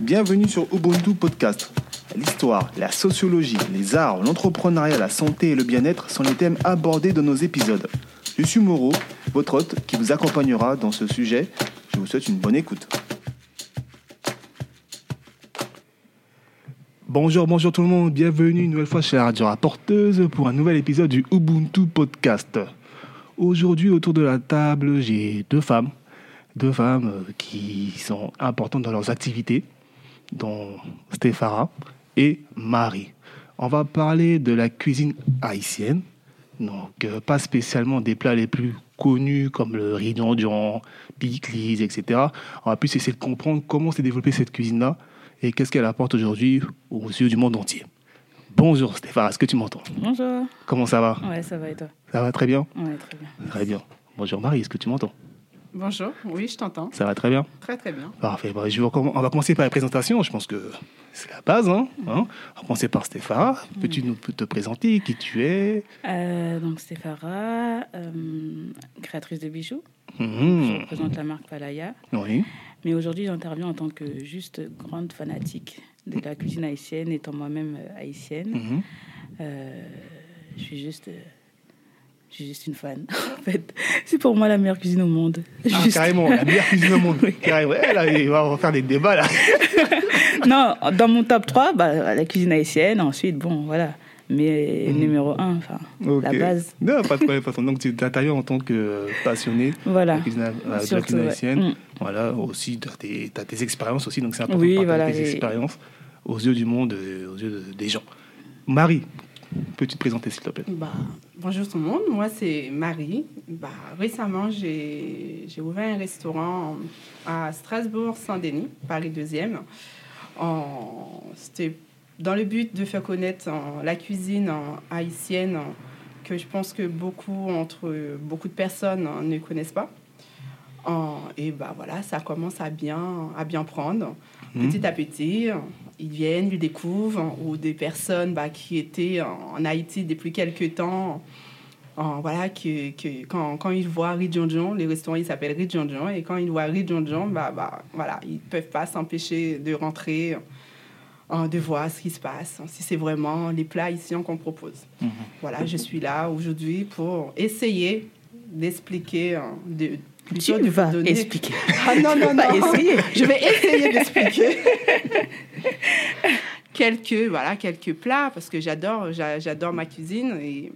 Bienvenue sur Ubuntu Podcast. L'histoire, la sociologie, les arts, l'entrepreneuriat, la santé et le bien-être sont les thèmes abordés dans nos épisodes. Je suis Moreau, votre hôte qui vous accompagnera dans ce sujet. Je vous souhaite une bonne écoute. Bonjour, bonjour tout le monde, bienvenue une nouvelle fois chez la Radio Rapporteuse pour un nouvel épisode du Ubuntu Podcast. Aujourd'hui, autour de la table, j'ai deux femmes, deux femmes euh, qui sont importantes dans leurs activités, dont Stéphara et Marie. On va parler de la cuisine haïtienne, donc euh, pas spécialement des plats les plus connus comme le riz d'ondion, piclis, etc. On va plus essayer de comprendre comment s'est développée cette cuisine-là et qu'est-ce qu'elle apporte aujourd'hui aux yeux du monde entier. Bonjour Stéphane, est-ce que tu m'entends? Bonjour. Comment ça va? Ouais, ça va et toi? Ça va très bien? Ouais, très bien. Très bien. Bonjour Marie, est-ce que tu m'entends? Bonjour, oui, je t'entends. Ça va très bien Très, très bien. Parfait. Bon, je on va commencer par la présentation. Je pense que c'est la base. Hein, hein. On va commencer par Stéphane. Peux-tu nous te présenter qui tu es? Euh, donc, Stéphara, euh, créatrice de bijoux. Je Mhm. représente la marque Palaya. Oui. Mais aujourd'hui, j'interviens en tant que juste grande fanatique de la cuisine haïtienne, étant moi-même euh, haïtienne. Mhm. Euh, je suis juste. Suis juste une fan. en fait, c'est pour moi la meilleure cuisine au monde. Ah, Juste- carrément, la meilleure cuisine au monde. Carrément. Eh, là, on va faire des débats là. non, dans mon top 3, bah, la cuisine haïtienne. Ensuite, bon, voilà. Mais Mhm. numéro 1, enfin, la base. Non, pas de problème. pas de problème. Donc, tu interviens en tant que passionné de Voilà. la cuisine, de la cuisine haïtienne. Mm. Voilà, aussi, tu as tes, t'as tes expériences aussi. Donc, c'est important Oui, de partager voilà, tes et- expériences aux yeux du monde, aux yeux de- des gens. Marie, peux-tu te présenter s'il te plaît? Bah, bonjour tout le monde, moi c'est Marie. Bah, récemment, j'ai ouvert un restaurant à Strasbourg-Saint-Denis, Paris 2e. En- C'était dans le but de faire connaître en, la cuisine en, haïtienne en, que je pense que beaucoup, entre, beaucoup de personnes ne connaissent pas. Et bah voilà, ça commence à bien, à bien prendre. Mhm. Petit à petit, ils viennent, ils découvrent, ou des personnes bah, qui étaient en, Haïti depuis quelques temps, en, voilà, que, que quand, quand ils voient Ridjonjon, les restaurants ils s'appellent Ridjonjon, et quand ils voient Ridjonjon, bah, bah, voilà, ils ne peuvent pas s'empêcher de rentrer, en, de voir ce qui se passe, si c'est vraiment les plats ici qu'on propose. Mhm. Voilà, je suis là aujourd'hui pour essayer d'expliquer, hein, de, Tu de vous vas donner- expliquer. Ah non, non, non. essayer. Je vais essayer d'expliquer quelques, voilà, quelques plats parce que j'adore, j'a- j'adore ma cuisine et,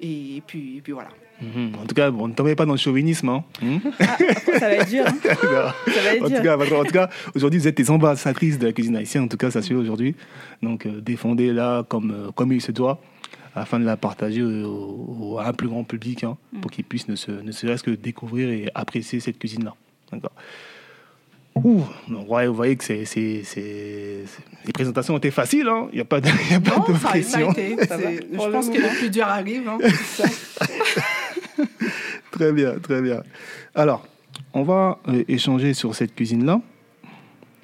et puis, et puis voilà. Mhm. En tout cas, bon, ne tombez pas dans le chauvinisme. Hein. Mhm. Ah, ça va être dur. hein. Ça va être en, tout cas, en tout cas, aujourd'hui, vous êtes des ambassadrices de la cuisine haïtienne. En tout cas, ça se fait aujourd'hui. Donc, euh, défendez-la comme, euh, comme il se doit afin de la partager au- au- à un plus grand public hein, Mm. pour qu'ils puissent ne, se, ne serait-ce que découvrir et apprécier cette cuisine-là. D'accord Ouh, donc, ouais, vous voyez que c'est, c'est, c'est- c'est- les présentations étaient faciles. hein. Il n'y a pas de, il y a pas Non, de ça, ça a pression. été. Ça c'est- va. Je pense que le plus dur arrive. hein. Très bien, très bien. Alors, on va euh, échanger sur cette cuisine-là.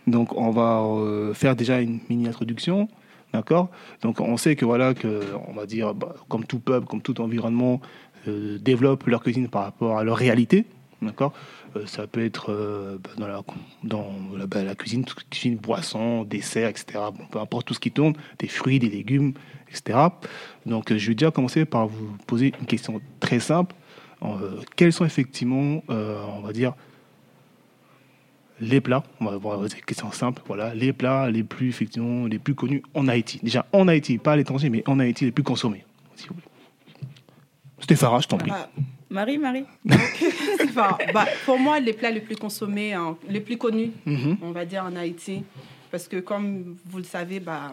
Donc, on va euh, faire déjà une mini introduction, d'accord? Donc, on sait que voilà que, on va dire, bah, comme tout peuple, comme tout environnement, euh, développe leur cuisine par rapport à leur réalité, d'accord? Euh, Ça peut être euh, bah, dans la dans la, bah, la cuisine, cuisine boisson, dessert, etc. Peu importe tout ce qui tourne, des fruits, des légumes, etc. Donc, euh, je vais déjà commencer par vous poser une question très simple. Quels sont effectivement, on va dire, les plats, on va voir des questions simples, voilà, les plats les plus, effectivement, les plus connus en Haïti. Déjà, en Haïti, pas à l'étranger, mais en Haïti, les plus consommés, s'il vous plaît. Stéphane, je t'en prie. Ah, Marie, Marie. bah, pour moi, les plats les plus consommés, hein, les plus connus, Mhm. on va dire en Haïti, parce que comme vous le savez, bah,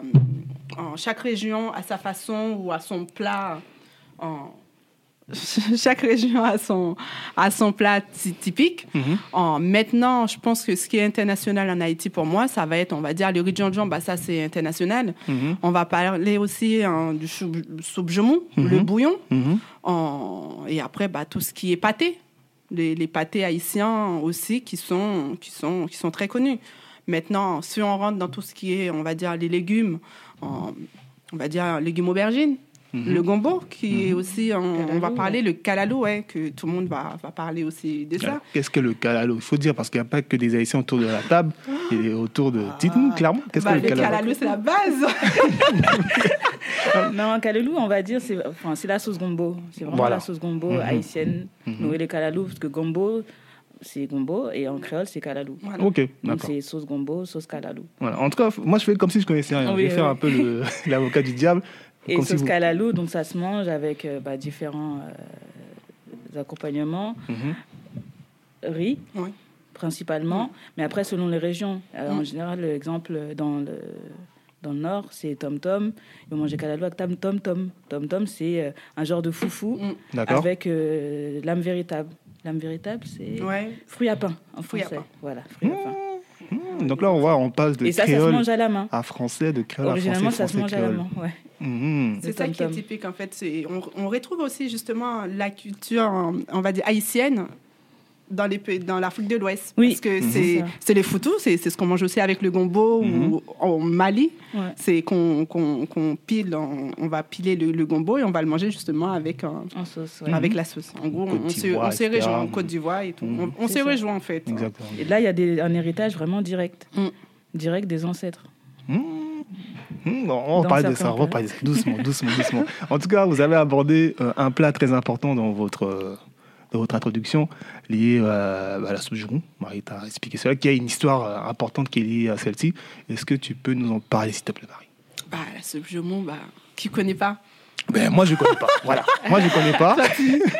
en chaque région a sa façon ou a son plat. En... Chaque région a son, a son plat ty- typique. Mhm. En, maintenant, je pense que ce qui est international en Haïti pour moi, ça va être, on va dire, le riz djanjan, bah, ça c'est international. Mhm. On va parler aussi hein, du soupe jaumon, Mhm. le bouillon. En- et après, bah, tout ce qui est pâté. Les, les pâtés haïtiens aussi qui sont, qui, sont, qui sont très connus. Maintenant, si on rentre dans tout ce qui est, on va dire, les légumes, en- on va dire légumes aubergines, Le gombo, qui est Mhm. aussi, on, on va parler, ouais. le kalalou, ouais, que tout le monde va, va parler aussi de ça. Qu'est-ce que le calalo Il faut dire, parce qu'il n'y a pas que des Haïtiens autour de la table, et autour de... Dites-nous clairement, qu'est-ce Bah, que le le calalo kalalou, c'est la base. Non, kalalou, on va dire, c'est enfin, c'est la sauce gombo. C'est vraiment Voilà. la sauce gombo Mhm. haïtienne. Mhm. Nous, les kalalou, parce que gombo, c'est gombo, et en créole, c'est kalalou. Voilà. Ok, Donc d'accord. c'est sauce gombo, sauce kalalou. Voilà. En tout cas, moi, je fais comme si je connaissais rien. Oui, je vais faire un peu le- l'avocat du diable. Et sauce vous- kalalou, donc ça se mange avec euh, bah, différents euh, accompagnements. Mhm. riz, Oui. principalement, mais après, selon les régions. Euh, Mm. En général, l'exemple dans le, dans le nord, c'est tom-tom. Ils vont manger kalalou avec tam- tom-tom. Tom-tom, c'est euh, un genre de foufou Mm. D'accord. avec euh, l'âme véritable. L'âme véritable, c'est Ouais. fruit à pain en Fruit à français. pain. Voilà, fruit à pain. Mmh, Donc là, on voit, on passe de Et ça, ça se créole mange à la main. à français, de créole à français, Originalement, ça se mange à la créole. main. Ouais. Mhm. C'est ça qui est typique en fait. On, on retrouve aussi justement la culture, on va dire, haïtienne dans, les, pays- dans l'Afrique de l'Ouest. Oui. Parce que Mhm. c'est, les foutous, c'est, ce qu'on mange aussi avec le gombo ou en Mali. Ouais. C'est qu'on, pile, on, on va piler le, le gombo et on va le manger justement avec, un- En sauce, ouais. avec la sauce. En gros, Côte on, se, d'Ivoire, on rejoint en Côte d'Ivoire et tout. On, ça. rejoint en fait. Exactement. Et là, il y a des, un héritage vraiment direct. Mm. Direct des ancêtres. Mmh. Bon, on va parler de ça, on va parler de ça. Doucement, doucement, doucement. En tout cas, vous avez abordé euh, un plat très important dans votre, euh, dans votre introduction, lié euh, à la soupe joumou. Marie t'a expliqué cela, qui a une histoire euh, importante qui est liée à celle-ci. Est-ce que tu peux nous en parler, s'il te plaît, Marie? Bah, la soupe bah, qui connaît pas ben, Moi, je ne connais pas. Voilà. Moi, je ne connais pas.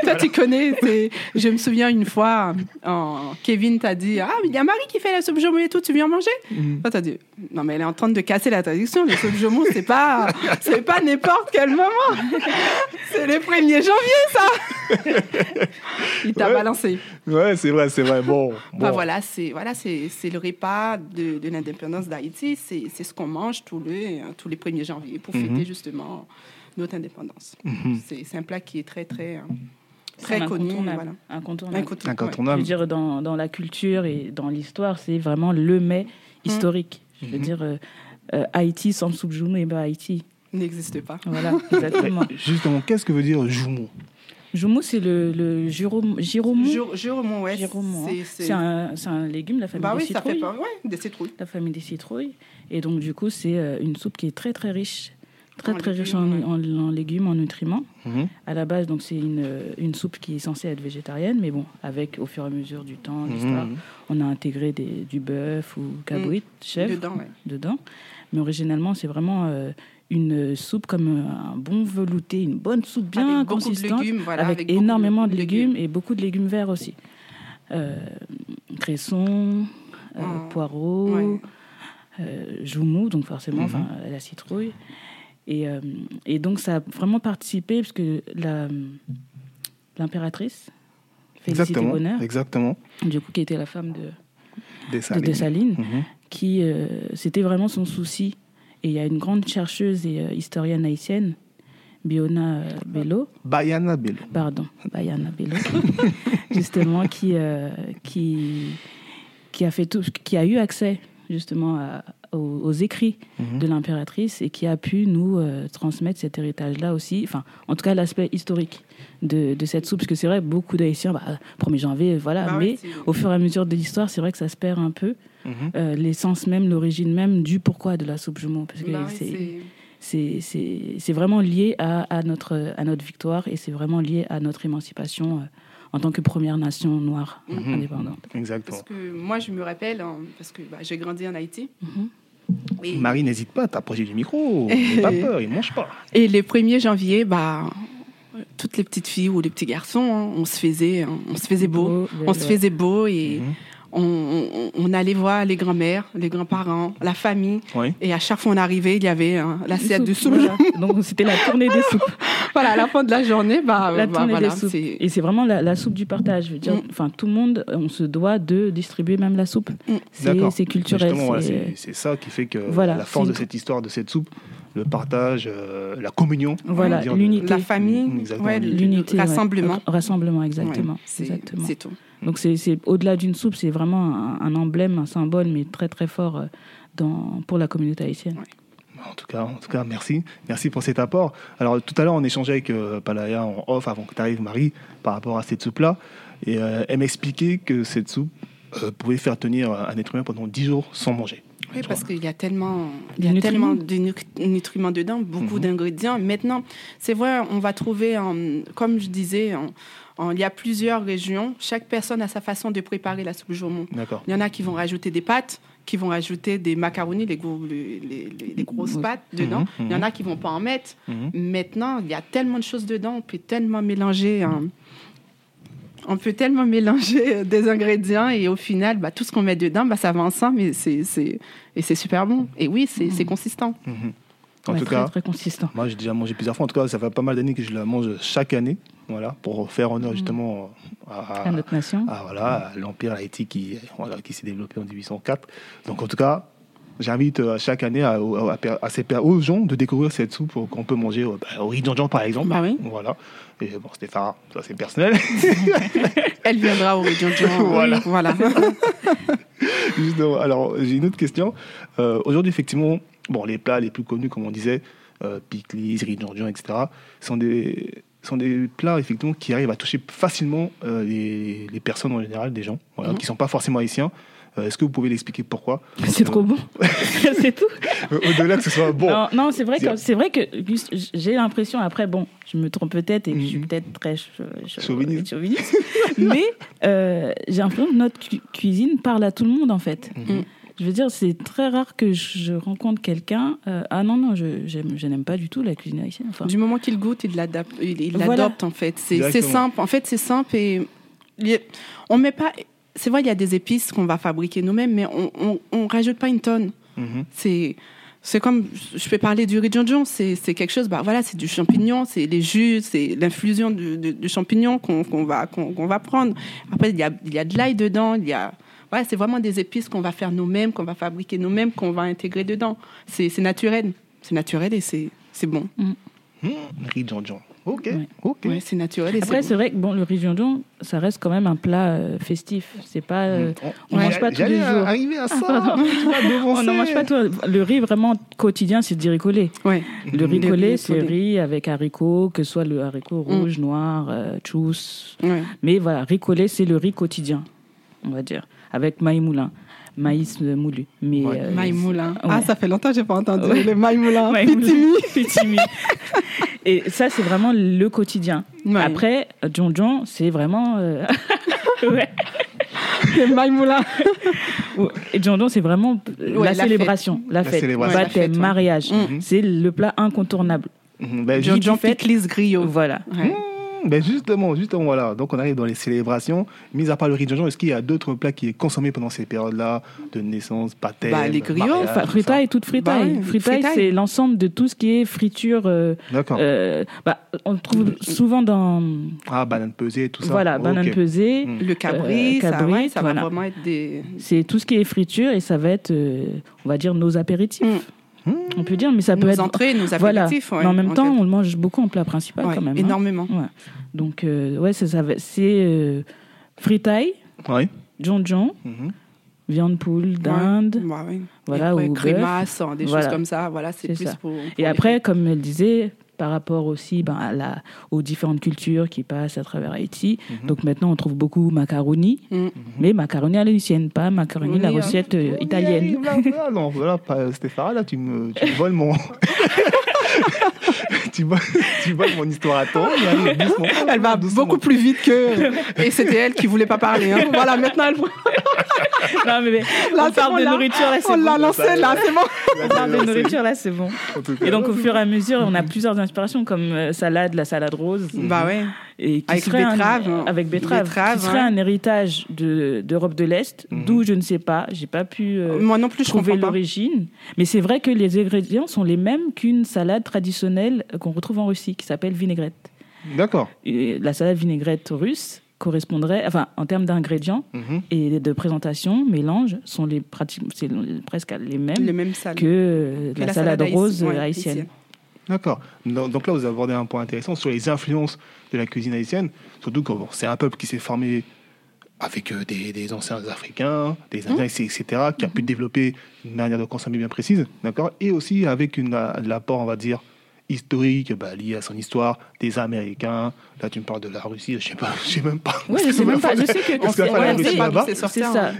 Toi, tu connais. c'est- Je me souviens une fois, en- Kevin t'a dit Ah, mais il y a Marie qui fait la soupe jaumon et tout, tu viens manger? Mhm. Toi, t'as dit Non, mais elle est en train de casser la tradition. La soupe jaumon, c'est pas, c'est pas n'importe quel moment. C'est le 1er janvier, ça Il t'a Ouais. balancé. Ouais, c'est vrai, c'est vrai. Bon. Bah, bon. voilà, c'est voilà, c'est c'est le repas de, de l'indépendance d'Haïti. C'est c'est ce qu'on mange tous les, tous les 1er janvier pour fêter Mhm. justement notre indépendance. Mhm. C'est c'est un plat qui est très, très, euh, très un connu. incontournable. Voilà. Incontournable. Incontournable. Je veux dire, dans, dans la culture et dans l'histoire, c'est vraiment le mets historique. Je veux Mhm. dire, euh, euh, Haïti sans soupe joumou, et ben Haïti. N'existe pas. Voilà, exactement. Justement, qu'est-ce que veut dire joumou joumou, c'est le, le. Jure- Juremont, ouais. Hein. c'est- un, c'est un légume de la famille Bah des oui, ça fait citrouilles. pas. Ouais, des citrouilles. La famille des citrouilles. Et donc, du coup, c'est une soupe qui est très, très riche. Très, très riche en, légumes, en- en légumes, en nutriments. Mhm. À la base, donc, c'est une, une soupe qui est censée être végétarienne, mais bon, avec, au fur et à mesure du temps, l'histoire, Mhm. on a intégré des- du bœuf ou cabrit, chèvre, Dedans, ouais. dedans. Mais originellement, c'est vraiment euh, une soupe comme euh, un bon velouté, une bonne soupe bien avec consistante, légumes, voilà. avec, énormément de légumes, et beaucoup de légumes verts aussi. Euh, cresson, euh, Oh, poireaux, Ouais. euh, joumou, donc forcément, Mhm. enfin, la citrouille. Et, euh, et donc, ça a vraiment participé, parce que l'impératrice, Félicité. Bonheur, Exactement. du coup, qui était la femme de, Des de. Dessalines, Mhm. qui euh, c'était vraiment son souci. Et il y a une grande chercheuse et euh, historienne haïtienne, Biona euh, Bello, Bayana Bello. pardon, Bayana Bello, justement, qui, euh, qui, qui a fait tout, qui a eu accès justement à- aux, aux écrits Mhm. de l'impératrice et qui a pu nous euh, transmettre cet héritage-là aussi, enfin, en tout cas l'aspect historique de, de cette soupe, parce que c'est vrai, beaucoup d'Haïtiens, bah, 1er janvier, voilà, Bah mais au fur et à mesure de l'histoire, c'est vrai que ça se perd un peu Mhm. euh, l'essence même, l'origine même du pourquoi de la soupe jumeau. Parce que Bah c'est- c'est- c'est c'est- c'est vraiment lié à, à, notre, à notre victoire et c'est vraiment lié à notre émancipation euh, en tant que première nation noire Mhm. indépendante. Exactement. Parce que moi, je me rappelle, hein, parce que bah, j'ai grandi en Haïti. Et, Marie, n'hésite pas à t'approcher du micro. N'aie pas peur, il ne mange pas. et les 1er janvier, bah, toutes les petites filles ou les petits garçons, hein, on se faisait, on se faisait beau. Beau, On se faisait beau et Mhm. On- on allait voir les grands-mères, les grands-parents, la famille. Oui. Et à chaque fois on arrivait, il y avait hein, l'assiette de soupe. Voilà. Donc c'était la tournée des soupes. Voilà, à la fin de la journée, bah, la bah, tournée voilà, des soupes. c'est- Et c'est vraiment la, la soupe du partage. Je veux dire, Mm. enfin, tout le monde, on se doit de distribuer même la soupe. Mm. C'est culturel. Voilà, c'est- ça qui fait que Voilà, la force de cette histoire, de cette soupe, le partage, euh, la communion. Voilà, l'unité. la famille, Mm, ouais, l'unité. Ouais. rassemblement. Rassemblement, exactement. Ouais, c'est exactement. c'est tout. Donc c'est c'est- au-delà d'une soupe, c'est vraiment un, un emblème, un symbole, mais très très fort euh, dans, pour la communauté haïtienne. En tout cas, en tout cas, merci. Merci pour cet apport. Alors, tout à l'heure, on échangeait avec euh, Palaya en off avant que tu arrives, Marie, par rapport à cette soupe-là. Et euh, elle m'expliquait que cette soupe euh, pouvait faire tenir un être humain pendant 10 jours sans manger. Oui, parce qu'il y a tellement, il y a nutriments. tellement de nu- nutriments dedans, beaucoup Mhm. d'ingrédients. Maintenant, c'est vrai, on va trouver, en- comme je disais, en- en- il y a plusieurs régions. Chaque personne a sa façon de préparer la soupe jaumon. D'accord. Il y en a qui vont rajouter des pâtes, qui vont rajouter des macaronis, les, gros- les, les- les- les grosses pâtes dedans. Mhm, Il y en a qui vont pas en mettre. Mhm. Maintenant, il y a tellement de choses dedans, on peut tellement mélanger. hein. On peut tellement mélanger euh, des ingrédients et au final, bah, tout ce qu'on met dedans, bah, ça va ensemble et c'est, c'est- et c'est super bon. Et oui, c'est, c'est consistant. Mhm. En Ouais, tout très, cas, très consistant. moi, j'ai déjà mangé plusieurs fois. En tout cas, ça fait pas mal d'années que je la mange chaque année. Voilà, pour faire honneur justement à, À notre nation. à, voilà, à l'Empire Haïti qui, voilà, qui s'est développé en 1804. Donc, en tout cas, j'invite euh, chaque année à, à- à- à ces- aux gens de découvrir cette soupe qu'on peut manger euh, bah, au riz djanjan, par exemple. Bah oui. Voilà. Et bon, Stéphane, ça c'est personnel. Elle viendra au Région Voilà. voilà. Justement, alors, j'ai une autre question. Euh, Aujourd'hui, effectivement, bon, les plats les plus connus, comme on disait, euh, pickles, riz djanjan, etc., sont des, sont des plats, effectivement, qui arrivent à toucher facilement euh, les, les personnes en général, des gens, voilà, Mhm. qui ne sont pas forcément haïtiens. Euh, Est-ce que vous pouvez l'expliquer pourquoi C'est trop bon. c'est tout. Euh, Au-delà que ce soit bon. Non, non, c'est vrai que c'est vrai que j'ai l'impression après bon, je me trompe peut-être et que je suis Mhm. peut-être très ch- ch- Chauviniste. chauviniste, mais euh, j'ai l'impression que notre cu- cuisine parle à tout le monde en fait. Mhm. Je veux dire, c'est très rare que je rencontre quelqu'un. euh, ah non non, je j'aime- je n'aime pas du tout la cuisine haïtienne. Enfin, Du moment qu'il goûte, il l'adapte, il, il Voilà. l'adopte en fait. C'est, simple. En fait, c'est simple et on met pas. C'est vrai, il y a des épices qu'on va fabriquer nous-mêmes, mais on, on, on rajoute pas une tonne. Mhm. C'est c'est comme je peux parler du riz djanjon, c'est c'est quelque chose. Bah voilà, c'est du champignon, c'est les jus, c'est l'infusion du, du- du champignon qu'on qu'on va qu'on qu'on va prendre. Après il y a il y a de l'ail dedans, il y a ouais, c'est vraiment des épices qu'on va faire nous-mêmes, qu'on va fabriquer nous-mêmes, qu'on va intégrer dedans. C'est c'est naturel, c'est naturel et c'est c'est bon. Mhm. Riz djanjan. Ok, Ouais. ok. Ouais, c'est naturel et Après, c'est vrai que bon, le riz djanjon, ça reste quand même un plat euh, festif. C'est pas. euh, on Ouais, mange pas tous les jours. arriver à ça. pardon. tu vas devancer. on n'en mange pas tout. Le riz vraiment quotidien, c'est du riz collé. Ouais. Le riz collé, riz c'est riz avec haricots, que ce soit le haricot Mm. rouge, noir, euh, tchous. Ouais. Mais voilà, riz collé, c'est le riz quotidien, on va dire, avec maïs moulin, maïs moulu. Mais, Ouais. euh, Maï moulin. ouais. Ah, ça fait longtemps que j'ai pas entendu Ouais. le maïs moulin, Pitimi. pitimi. Et ça, c'est vraiment le quotidien. Ouais. Après, John c'est vraiment. euh, ouais. le maï moulin. Et John c'est vraiment euh, Ouais, la, la célébration, la La fête, la baptême, fête, ouais. mariage. Mm. C'est le plat incontournable. Mhm. Ben, John- Djanjon fête. griot. Voilà. Ouais. Mmh, ben justement, justement, voilà. Donc on arrive dans les célébrations. Mis à part le riz djanjon, est-ce qu'il y a d'autres plats qui est consommé pendant ces périodes-là de naissance, baptême, Bah, les griots, fritaille, toute fritaille. Bah fritaille, fritaille. c'est l'ensemble de tout ce qui est friture. euh, D'accord. euh, bah, on le trouve souvent dans Ah, banane pesée, tout ça. voilà, banane Ok. pesée. Mm. Le cabri, Euh, ça, cabri, ouais, ça voilà. va vraiment être des. C'est tout ce qui est friture et ça va être, euh, on va dire, nos apéritifs. Mm. Mmh. On peut dire, mais ça peut nos être. entrées, nos Voilà. apéritifs. ouais, mais en même en temps, fait. on le mange beaucoup en plat principal Ouais, quand même. hein. énormément. Ouais. Donc, euh, ouais, ça, ça va- c'est euh, fritaille, Oui. jonjon, Mhm. viande poule, dinde. Ouais, ouais. Voilà, après, ou crémasse, hein, des Voilà. choses comme ça. Voilà, c'est plus ça. pour. pour Et après, comme elle disait, par rapport aussi ben, à la, aux différentes cultures qui passent à travers Haïti, Mhm. donc maintenant on trouve beaucoup macaroni, Mm. mais macaroni à l'haïtienne, pas macaroni la Oui, hein. recette euh, italienne. là, là, non, voilà, Stéphane, là, tu me, tu me voles mon. tu, voles, tu voles mon histoire à toi. on y arrive doucement, Elle va doucement. beaucoup plus vite que. Et c'était elle qui voulait pas parler. hein. Voilà, maintenant elle. non, mais, mais Là, on parle bon, de là. nourriture là, c'est On l'a bon. lancé là, c'est bon. On parle de nourriture là, c'est bon. Et donc au fur et à mesure, on a plusieurs inspirations comme euh, salade, la salade rose, Bah ouais. Et qui Avec serait un- betterave, hein. avec betterave, Betterave, qui serait ouais. un héritage de d'Europe de l'Est, Mhm. d'où je ne sais pas, j'ai pas pu. euh, Moi non plus, je trouver l'origine. Mais c'est vrai que les ingrédients sont les mêmes qu'une salade traditionnelle qu'on retrouve en Russie, qui s'appelle vinaigrette. D'accord. La salade vinaigrette russe correspondrait, enfin, en termes d'ingrédients Mhm. et de présentation, mélange, sont les pratiques, c'est presque les mêmes que euh, Que la, salade, rose ouais, haïtienne. D'accord. Donc là, vous abordez un point intéressant sur les influences de la cuisine haïtienne. Surtout que bon, c'est un peuple qui s'est formé avec euh, des, des anciens Africains, des Indiens, etc., qui a pu développer une manière de consommer bien précise, d'accord Et aussi avec une, l'apport, on va dire, historique, bah, lié à son histoire, des Américains. Là, tu me parles de la Russie, je sais pas, je sais même pas. Oui, je sais même pas. Je sais que Parce la Russie là-bas.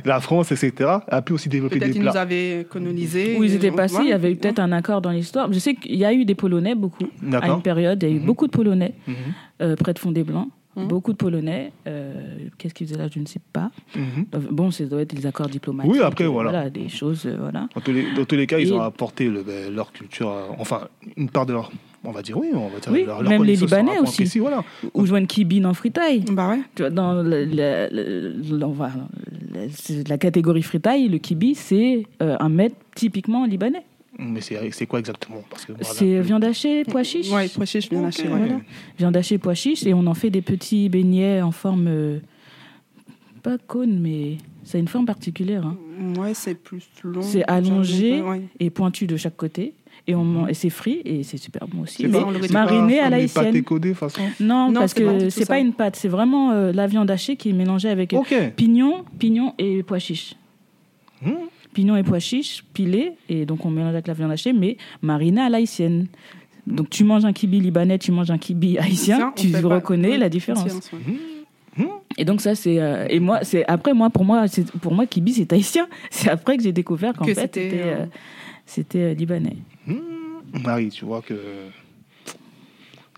La France, etc., a pu aussi développer Peut-être des qu'ils nous plats. avaient colonisés. Où ils étaient passés, il y avait eu peut-être un accord dans l'histoire. Je sais qu'il y a eu des Polonais, beaucoup. À une période, il y a eu Mhm. beaucoup de Polonais Mhm, euh, près de Fondé-Blanc. Mhm. Beaucoup de Polonais. Euh, Qu'est-ce qu'ils faisaient là Je ne sais pas. Euh, Bon, ça doit être des accords diplomatiques. Oui, après, voilà. des choses, euh, voilà. Dans tous les, dans tous les cas, ils Et- ont apporté le- ben, leur culture, euh, enfin, une part de leur, on va dire oui, on va dire Oui, leur, leur même les Libanais aussi. précis, voilà. Ou joindre Kibine en fritaille. Bah ouais. Tu vois, dans le- le- le- le- on va- le- c'est la catégorie fritaille, le kibi, c'est euh, un mets typiquement libanais. Mais c'est quoi exactement? Voilà. C'est viande hachée, pois chiches. Ouais, pois chiches, bien Ok. haché. ouais. Voilà. Viande hachée, pois chiches, et on en fait des petits beignets en forme. euh, pas cône, mais ça a une forme particulière. hein. Ouais, c'est plus long. C'est allongé. Ouais. Et pointu de chaque côté. Et, on man- et c'est frit, et c'est super bon aussi. Mais pas- mariné pas à la haïtienne. codés, de façon. Non, Non, parce que c'est pas une pâte, c'est vraiment euh, la viande hachée qui est mélangée avec euh, Ok. pignon, pignon et pois chiches. Hmm. Pignon et pois chiches pilés, et donc on mélange avec la viande hachée, mais marinée à l'haïtienne. Donc tu manges un kibi libanais, tu manges un kibi haïtien, Ça, tu pas- reconnais la différence. ouais. Et donc ça c'est euh, et moi c'est après moi pour moi c'est pour moi kibi c'est haïtien. C'est après que j'ai découvert qu'en Que fait c'était, c'était euh, euh, c'était euh, libanais. Marie, tu vois que.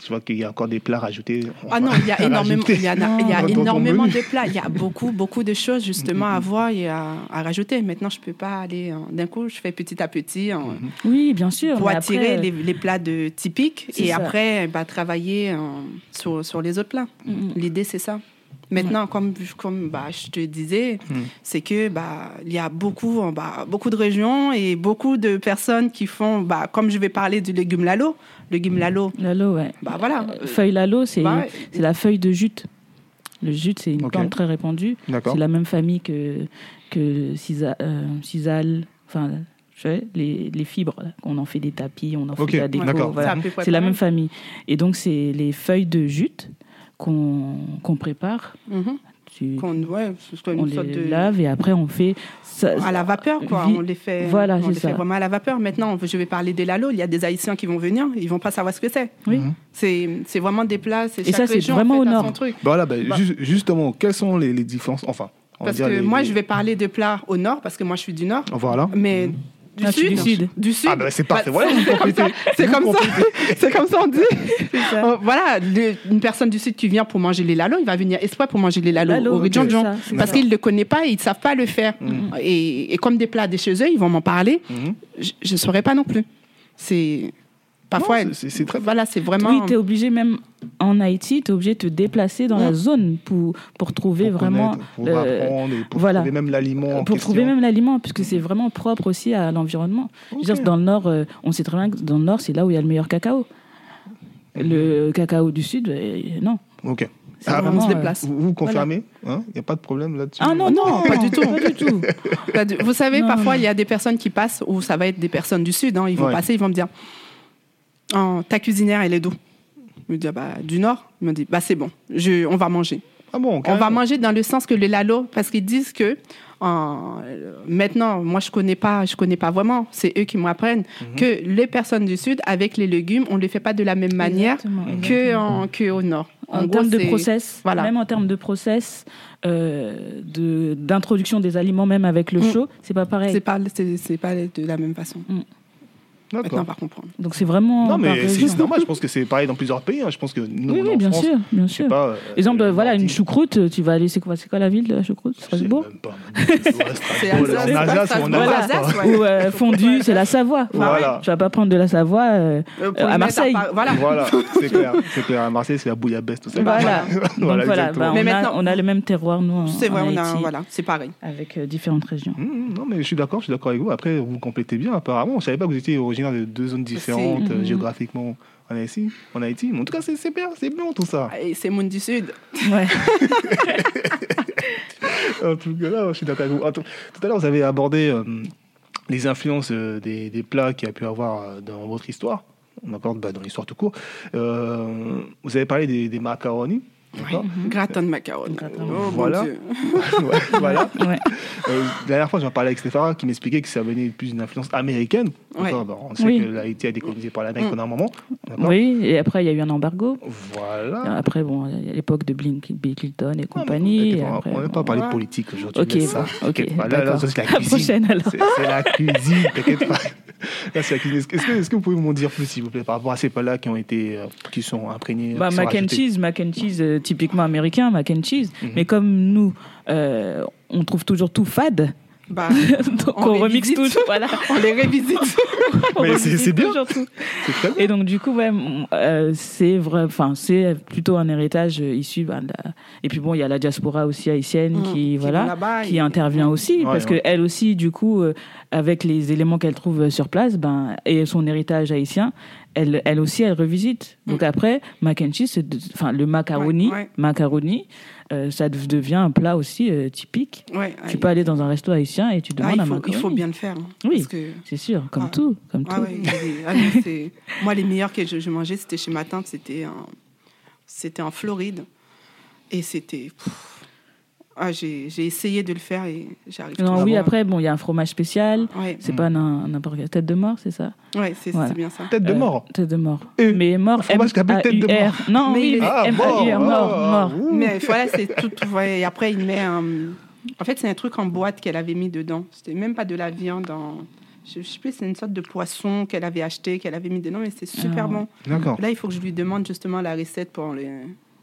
Tu vois qu'il y a encore des plats rajoutés. Ah non, il y a énormément, il y a, il y a Dans ton énormément de plats. Il y a beaucoup, beaucoup de choses justement à voir et à, à rajouter. Maintenant, je peux pas aller euh, d'un coup. Je fais petit à petit euh, Oui, bien sûr. pour attirer après, les, les plats de typiques et ça. après bah, travailler euh, sur, sur les autres plats. Mm, mm. L'idée, c'est ça. Maintenant, comme, comme bah, je te disais, Mm. c'est que bah, il y a beaucoup, bah, beaucoup de régions et beaucoup de personnes qui font, bah, comme je vais parler du légume lalo, le légume lalo, Lalo, ouais. bah voilà. Euh, Feuille lalo, c'est Bah c'est la feuille de jute. Le jute, c'est une plante très répandue. D'accord. C'est la même famille que, que cisa- euh, sisal, enfin, les, les fibres, là, qu'on en fait des tapis, on en Ok, fait de la déco. d'accord. voilà. C'est la même famille. Et donc, c'est les feuilles de jute qu'on prépare. Mhm. Tu- ouais, une on sorte les de... lave et après, on fait. ça- à la vapeur, quoi. Vi- On les fait, Voilà, on les fait vraiment à la vapeur. Maintenant, je vais parler des lalo. Il y a des Haïtiens qui vont venir, ils vont pas savoir ce que c'est. Oui. Mhm. C'est c'est vraiment des plats. Et ça, c'est en vraiment fait, au nord. truc. Bah Voilà, bah, Bah. ju- justement, quelles sont les, les différences? Enfin, on Parce que les- moi, les- je vais parler de plats au nord, parce que moi, je suis du nord. Voilà. Mais du, sud, du sud. Du sud. Ah, bah c'est parfait. Bah, Voilà. C'est comme ça. C'est comme ça on dit. Ça. Voilà, le- une personne du sud qui vient pour manger les lalos, il va venir exprès pour manger les lalos Lalo, au c'est Parce qu'ils ne le connaissent pas et ils ne savent pas le faire. Et, et comme des plats de chez eux, ils vont m'en parler. Mhm. Je ne saurais pas non plus. C'est. Parfois, c'est- très- Voilà, c'est vraiment. Oui, tu es obligé, même en Haïti, tu es obligé de te déplacer dans la zone pour, pour trouver Pour vraiment. pour euh, apprendre et pour voilà. trouver même l'aliment en pour trouver même l'aliment, puisque c'est vraiment propre aussi à l'environnement. Je veux dire, Ok. Dans le Nord, euh, on sait très bien que dans le Nord, c'est là où il y a le meilleur cacao. Le cacao du Sud, euh, non. Ok. Ah, vraiment, on se déplace. Vous, vous confirmez Il n'y a pas de problème là-dessus? Ah non, non, pas du tout. Pas du tout. Pas du- Vous savez, Non, parfois, il y a des personnes qui passent, ou ça va être des personnes du Sud, hein, ils vont Ouais. passer, ils vont me dire Oh, Ta cuisinière, elle est d'où? Je me dis ah, bah, Du Nord. Ils me disent bah, C'est bon, je, on va manger. Ah bon On va manger dans le sens que le lalo, parce qu'ils disent que en- maintenant, moi je connais pas, je connais pas vraiment. C'est eux qui m'apprennent Mhm. que les personnes du sud, avec les légumes, on ne les fait pas de la même manière Exactement, que, exactement. en, que au nord. En, termes de process, voilà. même en termes de process, euh, de- d'introduction des aliments, même avec le Mm. chaud, c'est pas pareil. c'est pas, c'est, pas de la même façon. Maintenant, on comprendre. Donc c'est vraiment. Non, mais c'est normal. Je pense que c'est pareil dans plusieurs pays. hein. Je pense que nous, Oui, on oui, en bien France, sûr, bien sûr. pas. euh, Exemple, euh, voilà, une choucroute, tu vas aller, c'est quoi, c'est quoi la ville de la choucroute? Strasbourg? C'est ou en. Ou euh, fondue, c'est la Savoie. Voilà. Tu vas pas prendre de la Savoie. euh, Euh, à Marseille. Voilà. Voilà, c'est clair. C'est clair. À Marseille, c'est la bouillabaisse, tout ça. Voilà. Voilà, bah, on, Mais maintenant- on a le même terroir, nous, en, C'est vrai, on voilà, c'est pareil. avec différentes régions. Mmh, non, mais je suis d'accord, je suis d'accord avec vous. Après, vous complétez bien, apparemment. Je savais pas que vous étiez originaire de deux zones différentes Si. euh, Mhm. géographiquement en Haïti. En Haïti. Mais en tout cas, c'est bien, c'est bien tout ça. Et c'est Monde du Sud. Ouais. En tout cas, là, je suis d'accord avec vous. Tout, tout à l'heure, vous avez abordé euh, les influences euh, des, des plats qu'il y a pu avoir euh, dans votre histoire. D'accord, bah, dans l'histoire tout court. Euh, vous avez parlé des, des macaronis. D'accord Gratin de macaroni. Gratin. Oh, Voilà. bon Dieu. Ouais, Voilà. Ouais. Euh, la dernière fois, j'en parlais avec Stéphane qui m'expliquait que ça venait plus d'une influence américaine. Ouais. D'accord, bon, on sait Oui. que l'Haïti a été colonisé par l'Amérique Mm. pendant un moment. Oui, et après, il y a eu un embargo. Voilà. Après, bon, il y a l'époque de Blink, Bill Clinton et compagnie. et après, on bon. pas parler de politique aujourd'hui. Ok, ça. bon, ok, T'inquiète pas. Là, là, d'accord. ça, c'est la La cuisine. prochaine, alors. C'est c'est la cuisine, t'inquiète pas. Est-ce que, vous pouvez m'en dire plus, s'il vous plaît, par rapport à ces plats-là qui ont été, euh, qui sont imprégnés Bah, qui sont mac and cheese, mac and cheese euh, typiquement américain, mac and cheese. Mhm. Mais comme nous, euh, on trouve toujours tout fade, Bah, donc On on, remixe tout. Voilà. on les révisite. C'est- bien. toujours tout. C'est très bien. Et donc du coup, ouais, euh, c'est vrai, enfin c'est plutôt un héritage euh, issu. de la- Et puis bon, il y a la diaspora aussi haïtienne Mm. qui Qui voilà, qui et- intervient aussi Ouais, parce ouais. que elle aussi, du coup, euh, avec les éléments qu'elle trouve sur place, ben et son héritage haïtien, elle, elle aussi, elle revisite. Donc après, mac and cheese, enfin le macaroni, Mm. Ouais, ouais. macaroni, euh, ça dev- devient un plat aussi euh, typique. Ouais, Tu peux aller dans un resto haïtien et tu Ah, demandes il, un faut, il macaroni. faut bien le faire. hein, Oui. Que, C'est sûr, comme Ah. tout, comme ah tout. ouais, il ah moi, les meilleurs que je, je mangeais, c'était chez ma tante, c'était en, c'était en Floride. Et c'était. pff, Ah, j'ai j'ai essayé de le faire et j'arrive Non, Ah oui, après, bon, il y a un fromage spécial. Ouais, C'est Mm. pas n'im- n'importe quelle tête de mort, c'est ça? Ouais c'est Voilà. c'est bien ça. Tête de Euh, mort. Tête de mort. Et mais mort, un fromage qui s'appelle tête de M-A-U-R. Non, Mais oui, il est- mais Ah, M-A-U-R, mort, ah, mort. ouh. Mais voilà, c'est tout. ouais, et après, il met un. En fait, c'est un truc en boîte qu'elle avait mis dedans. C'était même pas de la viande. En... Je, je sais plus, c'est une sorte de poisson qu'elle avait acheté, qu'elle avait mis dedans, mais c'est super Ah ouais. bon. D'accord. Là, il faut que je lui demande justement la recette pour les,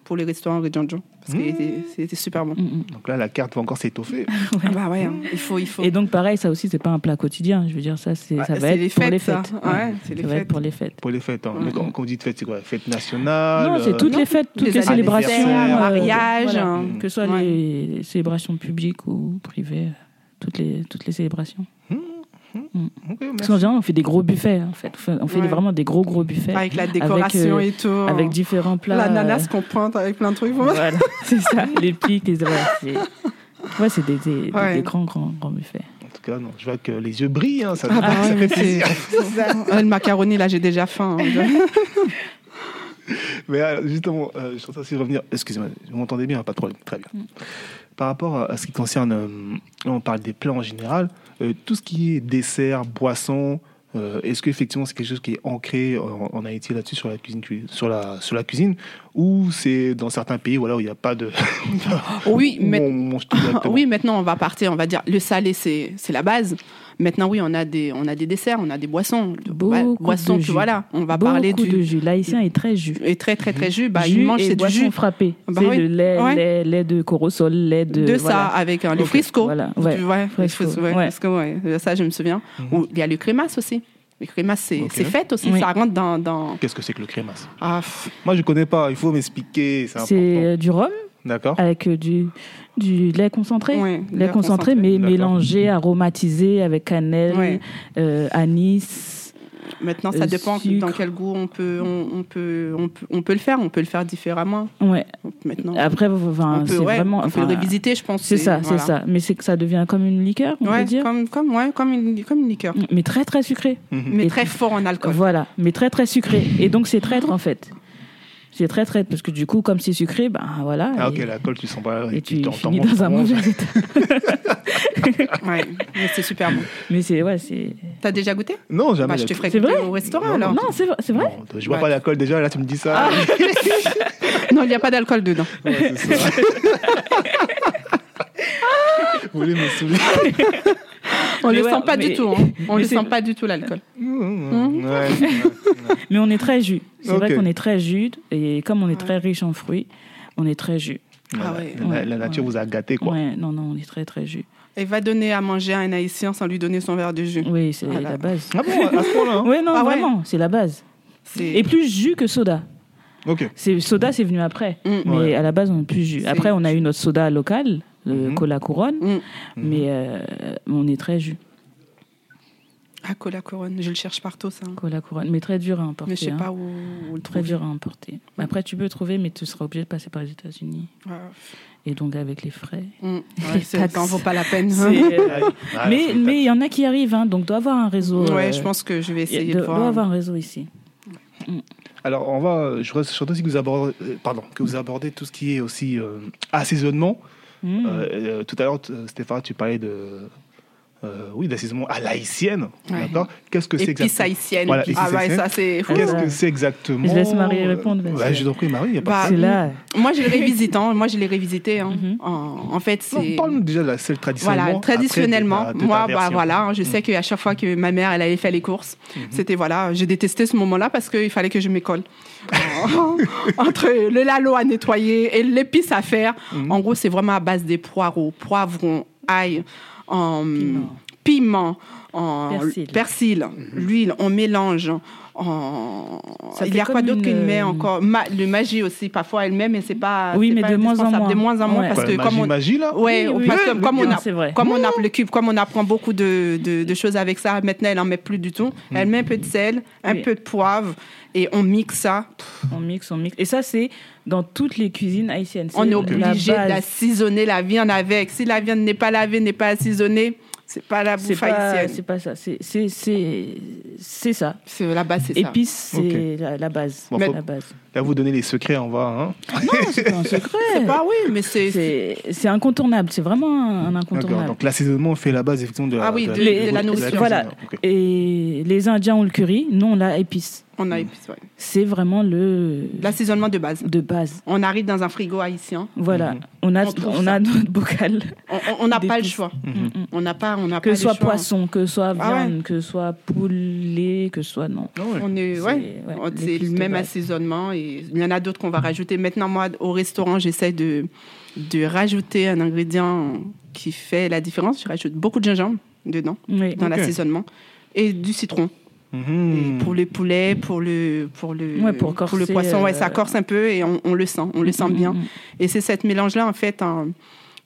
pour les restaurants Redjanjo. Parce Mmh. que c'était- c'était super bon. Mm, mm. Donc là, la carte va encore s'étoffer. Ah bah ouais, hein, il faut. Il faut. Et donc, pareil, ça aussi, c'est pas un plat quotidien. Je veux dire, ça, c'est, ça va être les pour les fêtes, ça. Ouais, c'est les ça être fêtes. pour les fêtes. Pour les fêtes. hein. Mais quand, quand vous dites fête, c'est quoi? Fête nationale non, c'est euh, toutes les fêtes, toutes les les, célébrations. euh, mariages, voilà. hein. Que ce soit Ouais. les célébrations publiques ou privées, toutes les, toutes les célébrations. Ok, merci. Parce qu'en général, on fait des gros buffets, en fait. On fait, Ouais. vraiment des gros, gros buffets. Avec la décoration euh, et tout. avec différents plats. L'ananas euh, qu'on pointe avec plein de trucs. Voilà, c'est ça. Les pics, les. Ouais, c'est, ouais, c'est des, des, Ouais. des grands, grands, grands buffets. En tout cas, non, je vois que les yeux brillent. hein, ça, Ah bah ça fait plaisir. Ah, le macaroni, là, j'ai déjà faim. hein. Mais euh, justement, euh, je suis aussi revenir. Excusez-moi, vous m'entendez bien, pas de problème. Très bien. Mm. Par rapport à, ce qui concerne, euh, on parle des plats en général, euh, tout ce qui est dessert, boisson, euh, est-ce qu'effectivement c'est quelque chose qui est ancré en, en Haïti là-dessus sur la cuisine, cu- sur la, sur la cuisine, ou c'est dans certains pays voilà, où il n'y a pas de. Oui, mais on oui, maintenant on va partir, on va dire le salé c'est c'est la base. Maintenant oui, on a des on a des desserts, on a des boissons, Beaucoup boissons de jus. voilà, on va Beaucoup parler du de jus. L'haïtien est très jus. et très très très jus, bah jus il mange et c'est du boisson jus frappé. Bah c'est oui. le lait, Ouais. lait, lait de corosol, lait de. de voilà. ça avec euh, les Ok. frisco. Voilà, ouais. Tu vois, les Frisco, frisco, ouais, ouais. frisco, ouais. Ça je me souviens. Mhm. Ou il y a le crémasse aussi. Le crémasse c'est Ok. c'est fait aussi, Oui. ça rentre dans dans Qu'est-ce que c'est que le crémasse ah, Moi, je ne connais pas, il faut m'expliquer, c'est euh, du rhum D'accord avec euh, du, du lait concentré. ouais, Lait concentré, mais D'accord. mélangé, aromatisé avec cannelle, Ouais. euh, anis. Maintenant ça Euh, dépend sucre. dans quel goût on peut on, on peut on peut on peut le faire, on peut le faire différemment. Ouais. Maintenant Après, enfin, on peut, c'est ouais, vraiment. on peut le révisiter, je pense. C'est ça, voilà. c'est ça. Mais c'est que ça devient comme une liqueur, on Ouais, peut dire. comme, comme, ouais, comme, une, comme une liqueur. Mais très, très sucré. Mhm. Mais Et très fort en alcool. Voilà, mais très très sucré. Et donc c'est traître en fait. C'est très traître parce que du coup, comme c'est sucré, ben voilà. Ah, et, ok, l'alcool, tu sens pas. et tu t'en- t'en finis dans un mauvais état. Ouais, mais c'est super bon. Mais c'est ouais, c'est. T'as déjà goûté? Non, jamais. bah, Je te ferai goûter au restaurant Non, alors. Non, c'est vrai, c'est vrai. Non, je vois Ouais. pas l'alcool déjà, là tu me dis ça. Non, il n'y a pas d'alcool dedans. Ouais. Vous voulez me saouler? On Mais le ouais, sent pas mais- du tout. hein. On mais le sent pas du tout l'alcool. Ouais, ouais. Mais on est très jus. C'est vrai qu'on est très jus et comme on est très riche en fruits, on est très jus. Ah ouais. La, Ouais, la nature ouais. vous a gâté, quoi. Ouais, non, non, on est très très jus. Et va donner à manger à un haïtien sans lui donner son verre de jus. Oui, c'est Voilà. la base. Ah bon, à ce point-là hein Oui, non, Ah ouais. vraiment, c'est la base. Et plus jus que soda. Ok. Soda, c'est venu après. Mm. Mais Ouais. à la base, on est plus jus. Après, on a eu notre soda local, le Mhm. cola couronne, Mm. mais euh, on est très jus. Ah, cola couronne, je le cherche partout ça. Cola couronne, mais très dur à importer. Mais je sais hein. pas où, où le Très dur à importer. Après, tu peux trouver, mais tu seras obligé de passer par les États-Unis. Ouais. Et donc, avec les frais. Mm. Les Ouais, ça en vaut pas la peine. Euh, Ah, mais il y en a qui arrivent, hein, donc doit avoir un réseau. Ouais, euh, je pense que je vais essayer de doit, voir. doit avoir un réseau ici. Mm. Alors, on va. Je voudrais surtout que vous abordez, euh, pardon, que vous abordez tout ce qui est aussi euh, assaisonnement. Euh, euh, tout à l'heure, t- Stéphane, tu parlais de. Euh, oui, d'assaisonnement à l'haïtienne. Ouais. D'accord Qu'est-ce que c'est exactement haïtiennes. Voilà, ah ouais, ça c'est fou. Qu'est-ce que c'est exactement Je laisse Marie répondre. Ouais, je t'en prie, Marie. y a pas de Bah, C'est problème. là. Moi, je l'ai révisité. hein. Moi, je l'ai révisité. hein. Mhm. en, en fait, c'est. Parle-nous déjà de la celle traditionnellement. Voilà, après, de traditionnellement, ta- de ta moi, bah, voilà, hein, je Mhm. sais qu'à chaque fois que ma mère, elle allait faire les courses, Mhm. c'était, voilà, j'ai détesté ce moment-là parce qu'il fallait que je m'école. Entre le lalo à nettoyer et l'épice à faire, Mhm. en gros, c'est vraiment à base des poireaux, poivrons, ail, en Piment. piment, en Persil. persil, l'huile, on mélange. En... Ça Il y a quoi d'autre une, qu'une met euh, encore? Ma- Le magie aussi, parfois elle met, mais c'est pas. Oui, mais pas de moins en moins. De moins en moins Ouais. parce que magie, comme on, magie, là Ouais, Oui, oui, parce oui, que comme on, a, c'est vrai. comme on a le cube, comme on apprend beaucoup de, de, de choses avec ça, maintenant elle en met plus du tout. Elle met un peu de sel, un Oui. peu de poivre et on mixe ça. On mixe, on mixe. Et ça, c'est dans toutes les cuisines haïtiennes. On est obligé d'assaisonner la viande avec. Si la viande n'est pas lavée, n'est pas assaisonnée, c'est pas la C'est bouffe pas, haïtienne. c'est pas ça. C'est, c'est, c'est, c'est ça. C'est la base, c'est ça. Épices, c'est la, la base. Bon, la faut- base. Là, vous donnez les secrets, on va. Hein Non, c'est pas un secret. C'est pas oui, mais c'est. C'est, incontournable. C'est vraiment un incontournable. Donc, l'assaisonnement fait la base, effectivement, de la, Ah oui, de- de la nourriture. Voilà. Et les Indiens ont le curry. Nous, on l'a épice. On a épice, ouais. C'est vraiment le L'assaisonnement de base. de base. On arrive dans un frigo haïtien. Voilà. Mhm. On a, On a notre bocal. On- n'a pas le choix. Mhm. Mm, mm. On n'a pas, on n'a pas Que ce soit choix. poisson, que ce soit Ah ouais. viande, que ce soit poulet, que ce soit non. Ah ouais. On est, C'est- ouais, c'est le même assaisonnement et il y en a d'autres qu'on va rajouter. Maintenant, moi, au restaurant, j'essaie de, de rajouter un ingrédient qui fait la différence. Je rajoute beaucoup de gingembre dedans, Oui. dans l'assaisonnement, et du citron. Et pour le poulet, pour le, pour le, Ouais, pour le poisson, ouais, euh, ça corse un peu et on, on le sent, on le sent Mm, bien. mm, mm. Et c'est cette mélange-là, en fait, en-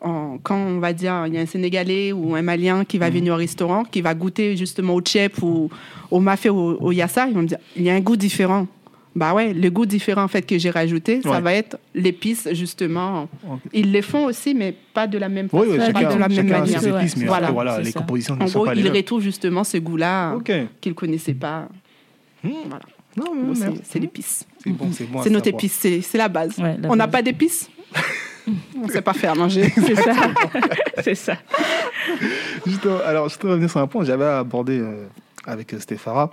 en- quand on va dire, il y a un Sénégalais ou un Malien qui va venir au restaurant, qui va goûter justement au tchèp ou au mafé ou au yassa, ils vont me dire, il y a un goût différent. Bah ouais, le goût différent en fait que j'ai rajouté, ça Ouais. va être l'épice justement. Ils les font aussi, mais pas de la même façon. Oui, oui, Pas chacun, de la même manière. épices, mais Voilà, voilà, les ça. compositions En ne sont gros, pas les ils retrouvent justement ce goût-là Ok. qu'ils connaissaient pas. Hmm. Voilà. Non, mais Bon, c'est- l'épice. C'est bon, c'est bon. notre savoir. épice, c'est la base. Ouais, la On n'a pas d'épices On ne sait pas faire manger. C'est ça. c'est ça. Justement, alors, je te revenir sur un point que j'avais abordé euh, avec euh, Stéphara.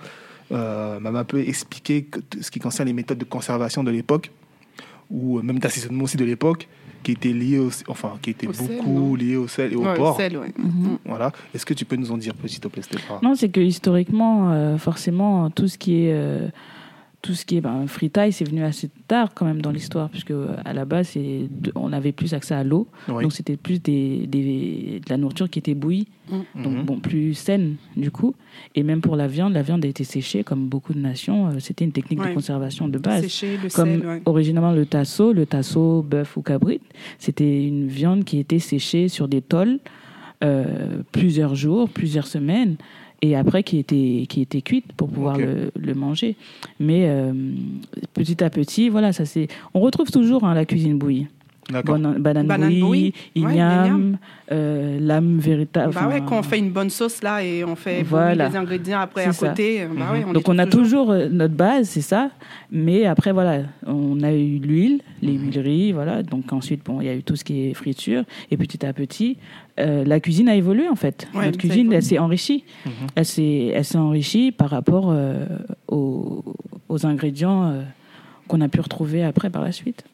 Euh, m'a un peu expliqué ce qui concerne les méthodes de conservation de l'époque, ou euh, même d'assaisonnement aussi de l'époque, qui étaient liées au, enfin, qui Au sel, beaucoup non liées au sel et au Ouais, porc. sel, ouais. Mhm. Voilà. Est-ce que tu peux nous en dire plus, s'il te plaît, Stéphara Non, c'est que historiquement, euh, forcément, tout ce qui est, euh, tout ce qui est ben, fritaille, c'est venu assez tard quand même dans l'histoire, puisque euh, à la base, c'est de- on avait plus accès à l'eau, Oui. donc c'était plus des, des- de la nourriture qui était bouillie, donc Mhm. bon, plus saine du coup. Et même pour la viande, la viande a été séchée, comme beaucoup de nations, euh, c'était une technique Ouais. de conservation de base. Sécher le Comme sel, ouais. originalement le tasso, le tasso bœuf ou cabrit, c'était une viande qui était séchée sur des tôles euh, plusieurs jours, plusieurs semaines, et après qui était, qui était cuite pour pouvoir le, le manger. Mais euh, petit à petit, voilà, ça c'est. On retrouve toujours hein, la cuisine bouillie. Banane, banane Banane bouillie, bouillie. Ouais, igname, l'igname. euh, lame véritable. Bah ouais, quand on fait une bonne sauce là et on fait Voilà. les ingrédients après à ça. côté, bah Mhm. ouais, on Donc on a toujours euh, notre base, c'est ça. Mais après voilà, on a eu l'huile, les Mhm. huileries, voilà. Donc ensuite bon, il y a eu tout ce qui est friture et petit à petit, euh, la cuisine a évolué en fait. Ouais, notre cuisine, elle s'est enrichie. Elle s'est, elle s'est enrichie par rapport euh, aux, aux ingrédients euh, qu'on a pu retrouver après par la suite.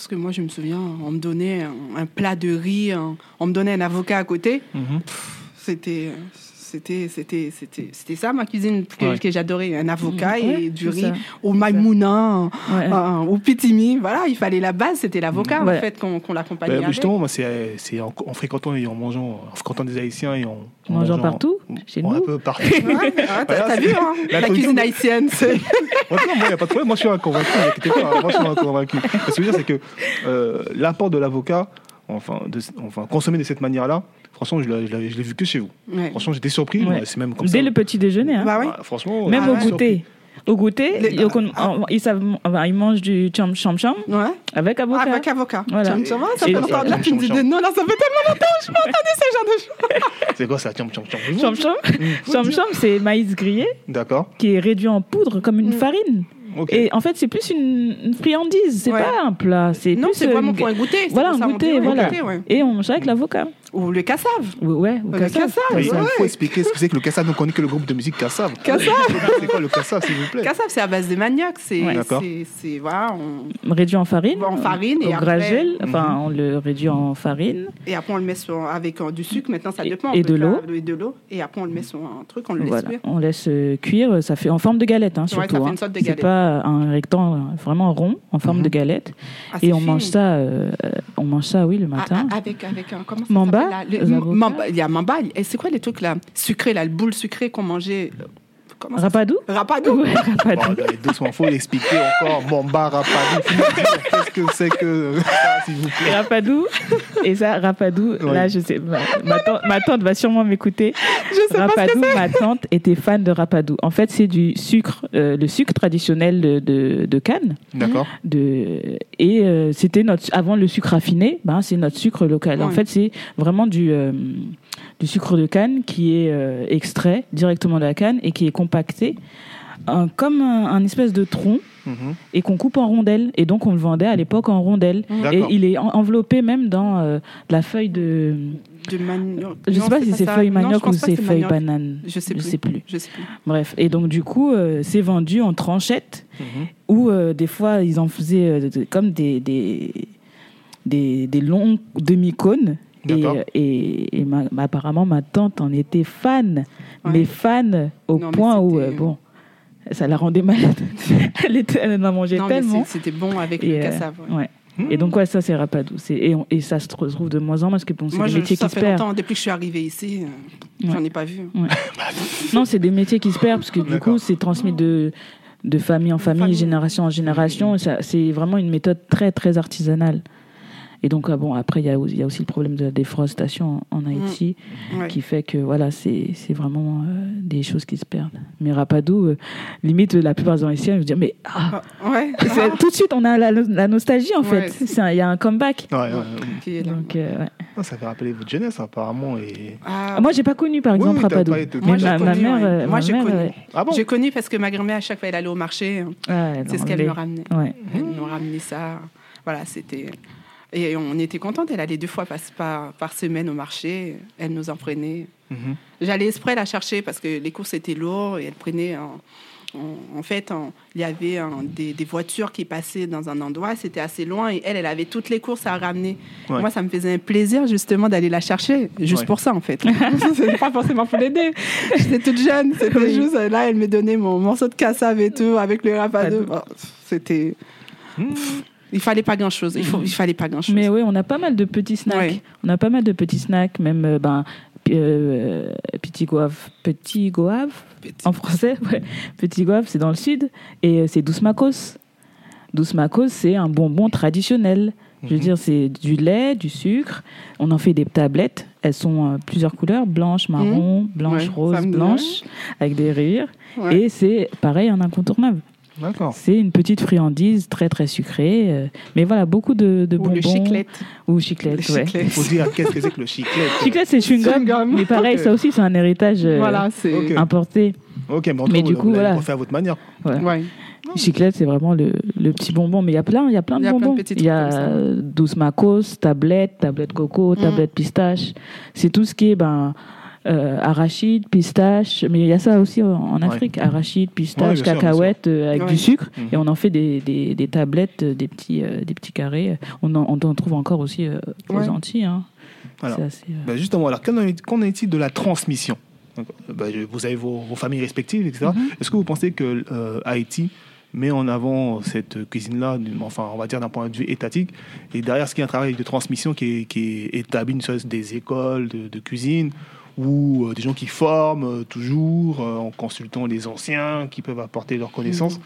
Parce que moi, je me souviens, on me donnait un, un plat de riz, un- on me donnait un avocat à côté. Mhm. C'était, c'était, c'était, c'était, c'était ça ma cuisine que, Ouais. que j'adorais, un avocat Mhm. Ouais, et du riz ça. au maïmouna, Ouais. euh, au pitimi. Voilà, il fallait la base, c'était l'avocat Ouais. en fait qu'on, l'accompagnait avec. justement, moi, c'est c'est en, en fréquentant et en mangeant, en fréquentant des Haïtiens et en, en Mangeant partout, chez un nous. peu partout. Ouais, t'as, vu, hein, la cuisine de- haïtienne, c'est... Non, moi, il n'y a pas de problème. Moi, je suis un convaincu. Moi, je suis un convaincu. Ce que je veux dire, c'est que euh, l'apport de l'avocat, enfin, de- enfin, consommé de cette manière-là, franchement, je l'ai vu que chez vous. Ouais. Franchement, j'étais surpris. Ouais. C'est même comme Dès ça. le petit déjeuner. hein. Bah oui. Ah, franchement, Même Ah au ouais. goûter. Au goûter, Les- ils, on- ils, savent, enfin, ils mangent du cham cham cham Ouais. avec avocat. Avec avocat. Voilà. Tiens, voilà, ça fait longtemps là, tu me dis Cham, de non, là, ça fait tellement longtemps que je m'entendais ce genre de choses. C'est quoi ça tiens. Cham cham, cham cham, c'est maïs grillé D'accord. qui est réduit en poudre comme une Mm. farine. Et en fait, c'est plus une, une friandise, c'est Ouais. pas un plat. C'est Non, plus, c'est vraiment pour un goûter. Voilà, un goûter, voilà. goûter, ouais. Et on mange avec l'avocat. Ou le cassave. Ouais, ouais, au Le Mais il ouais. faut expliquer ce que c'est que le Kassav. Donc, on connaît que le groupe de musique Kassav. Kassav. C'est quoi le Kassav, s'il vous plaît? Cassave, c'est à base de manioc. C'est, Ouais. C'est, c'est- voilà, on- Réduit en farine. En farine, et Au après- gragel. Enfin, Mhm. on le réduit en farine. et après on le met sur, avec euh, du sucre. Maintenant, ça Et- dépend. et de faire l'eau. Et de l'eau. Et après, on le met sur un truc, on le laisse Voilà, cuire. on laisse euh, cuire. Ça fait en forme de galette, hein, Ouais, surtout. ça fait hein. une sorte de C'est galette. pas un rectangle vraiment rond, en forme Mhm. de galette. Assez Et on fine. mange ça, euh, on mange ça, oui, le Ah, matin. ah, avec, avec un. Comment ça Il y a Mamba. Et c'est quoi les trucs là? Sucrés, là, le boule sucré qu'on mangeait euh, Comment Rapadou Rapadou. Ouais, rapadou. Bon, allez, doucement, faut l'expliquer encore. Mamba, Rapadou, qu'est-ce que c'est que ça, s'il vous plaît Rapadou. Et ça, Rapadou, Oui. là, je sais, ma, ma tante, ma tante va sûrement m'écouter. Je sais pas ce que Rapadou, ma tante était fan de Rapadou. En fait, c'est du sucre, euh, le sucre traditionnel de, de, de Cannes. D'accord. De, et euh, c'était notre, avant le sucre raffiné, ben, c'est notre sucre local. En fait, c'est vraiment du, euh, du sucre de canne qui est euh, extrait directement de la canne et qui est compacté comme un, un espèce de tronc Mhm. et qu'on coupe en rondelles. Et donc, on le vendait à l'époque en rondelles. Et D'accord. il est en- enveloppé même dans euh, de la feuille de. De manioc. Je Non, sais pas si c'est feuille Non, manioc ou c'est feuille manioc. banane. Je sais plus. sais plus. Je sais plus. Bref. Et donc, du coup, euh, c'est vendu en tranchettes Mhm. où euh, des fois, ils en faisaient euh, comme des, des, des, des longs demi-cônes. Et, euh, et, et ma- ma- apparemment, ma tante en était fan, Ouais. mais fan au Non, point où, euh, bon, ça la rendait malade. elle, était, elle en mangeait Non, tellement. c'était bon avec Et, le euh, cassave. ouais. ouais. Et donc, ouais, ça, c'est rapadou. Et, ça se trouve de moins en moins parce que bon, c'est des métiers qui se fait perdent. longtemps, depuis que je suis arrivée ici, euh, Ouais. j'en ai pas vu. Non, c'est des métiers qui se perdent parce que du coup, c'est transmis de, de famille en famille, famille. génération en génération. C'est vraiment une méthode très, très artisanale. Et donc, ah bon, après, il y, a, il y a aussi le problème de la déforestation en, en Haïti Ouais. qui fait que voilà, c'est c'est vraiment euh, des choses qui se perdent. Mais Rapadou, euh, limite, la plupart des Haïtiens ils vont dire Mais ah, Ah, ouais. c'est- tout de suite, on a la, la nostalgie en Ouais, fait. Il y a un comeback. Donc, euh, ouais. Ah, Ça fait rappeler votre jeunesse, apparemment. Et... Ah, Ah, Moi, j'ai pas connu par exemple oui, Rapadou. été- Moi, j'ai ma, mère, ouais. euh, Moi, ma j'ai mère, connu. Ah bon J'ai connu parce que ma grand-mère, à chaque fois, elle allait au marché. Ouais, C'est ce qu'elle me ramenait. Ouais. Elle nous ramenait ça. Voilà, c'était. Et on était contente. Elle allait deux fois par, semaine au marché. Elle nous en prenait. Mhm. J'allais exprès la chercher parce que les courses étaient lourdes et elle prenait. En, en- en fait, en- il y avait des, des voitures qui passaient dans un endroit, c'était assez loin et elle, elle avait toutes les courses à ramener. Ouais. Moi, ça me faisait un plaisir justement d'aller la chercher, juste Ouais. pour ça en fait. C'était pas forcément pour l'aider. J'étais toute jeune, c'était Oui. juste là, elle me donnait mon morceau de cassave et tout avec le rapadou. Rapadou. Oh, C'était. Il fallait pas grand chose. Il, faut, il fallait pas grand chose. Mais oui, on a pas mal de petits snacks. Ouais. On a pas mal de petits snacks, même euh, ben, euh, petit goave, petit goave en français, ouais. Petit goave, c'est dans le sud, et euh, c'est douce macos. Douce macos, c'est un bonbon traditionnel. Je veux Mhm. dire, c'est du lait, du sucre. On en fait des tablettes. Elles sont euh, plusieurs couleurs blanche, marron, blanche, Mhm. Ouais, rose, blanche, avec des rayures. Ouais. Et c'est pareil, un incontournable. D'accord. C'est une petite friandise très très sucrée. euh, mais voilà, beaucoup de, de Ou bonbons. le chiclette. Ou chiclette, Le ouais. chiclette. Il faut dire qu'est-ce que c'est que le chiclette. Chiclette, c'est chewing-gum. Mais pareil, ça aussi, c'est un héritage euh, Voilà, importé. Ok, mais, du coup, voilà. refait à votre manière. Ouais. Ouais. Chiclette, c'est vraiment le, le petit bonbon. Mais il y a plein, il y a plein de Il y a plein de bonbons. petits Il y a douce macos, tablette, tablette coco, Mm. tablette pistache. C'est tout ce qui est ben, euh, arachide, pistache. Mais il y a ça aussi en, en Afrique. Arachide, Ouais, pistache, bien sûr, cacahuète euh, avec Ouais. du sucre. Mhm. Et on en fait des, des, des tablettes, euh, des petits, euh, des petits carrés. On en, on en trouve encore aussi euh, aux Ouais. Antilles. Hein. Alors, assez, euh, Ben justement, alors, qu'en est- qu'en est-il de la transmission? Donc, ben, je- Vous avez vos, vos familles respectives, etc. Mhm. Est-ce que vous pensez que euh, Haïti met en avant cette cuisine-là, enfin, on va dire d'un point de vue étatique, et derrière ce qui est un travail de transmission qui est, qui est établi, une sorte des écoles de, de cuisine, ou euh, des gens qui forment euh, toujours euh, en consultant les anciens qui peuvent apporter leurs connaissances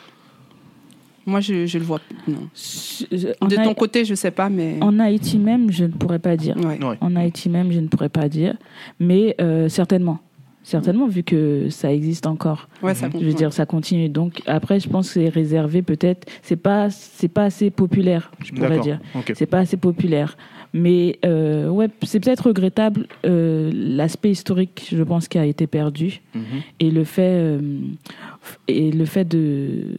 Moi, je, je le vois. Non. je- en De ton côté, je sais pas, mais. En Haïti même, je ne pourrais pas dire. Ouais. Ouais. En Haïti même, je ne pourrais pas dire. Mais euh, certainement. Certainement, vu que ça existe encore. Ouais, ça. Je veux dire, ça continue. Donc après, je pense que c'est réservé peut-être. C'est pas, c'est pas assez populaire, je pourrais dire. Ok. C'est pas assez populaire. Mais euh, ouais, c'est peut-être regrettable euh, l'aspect historique, je pense, qui a été perdu Mhm. et le fait euh, et le fait de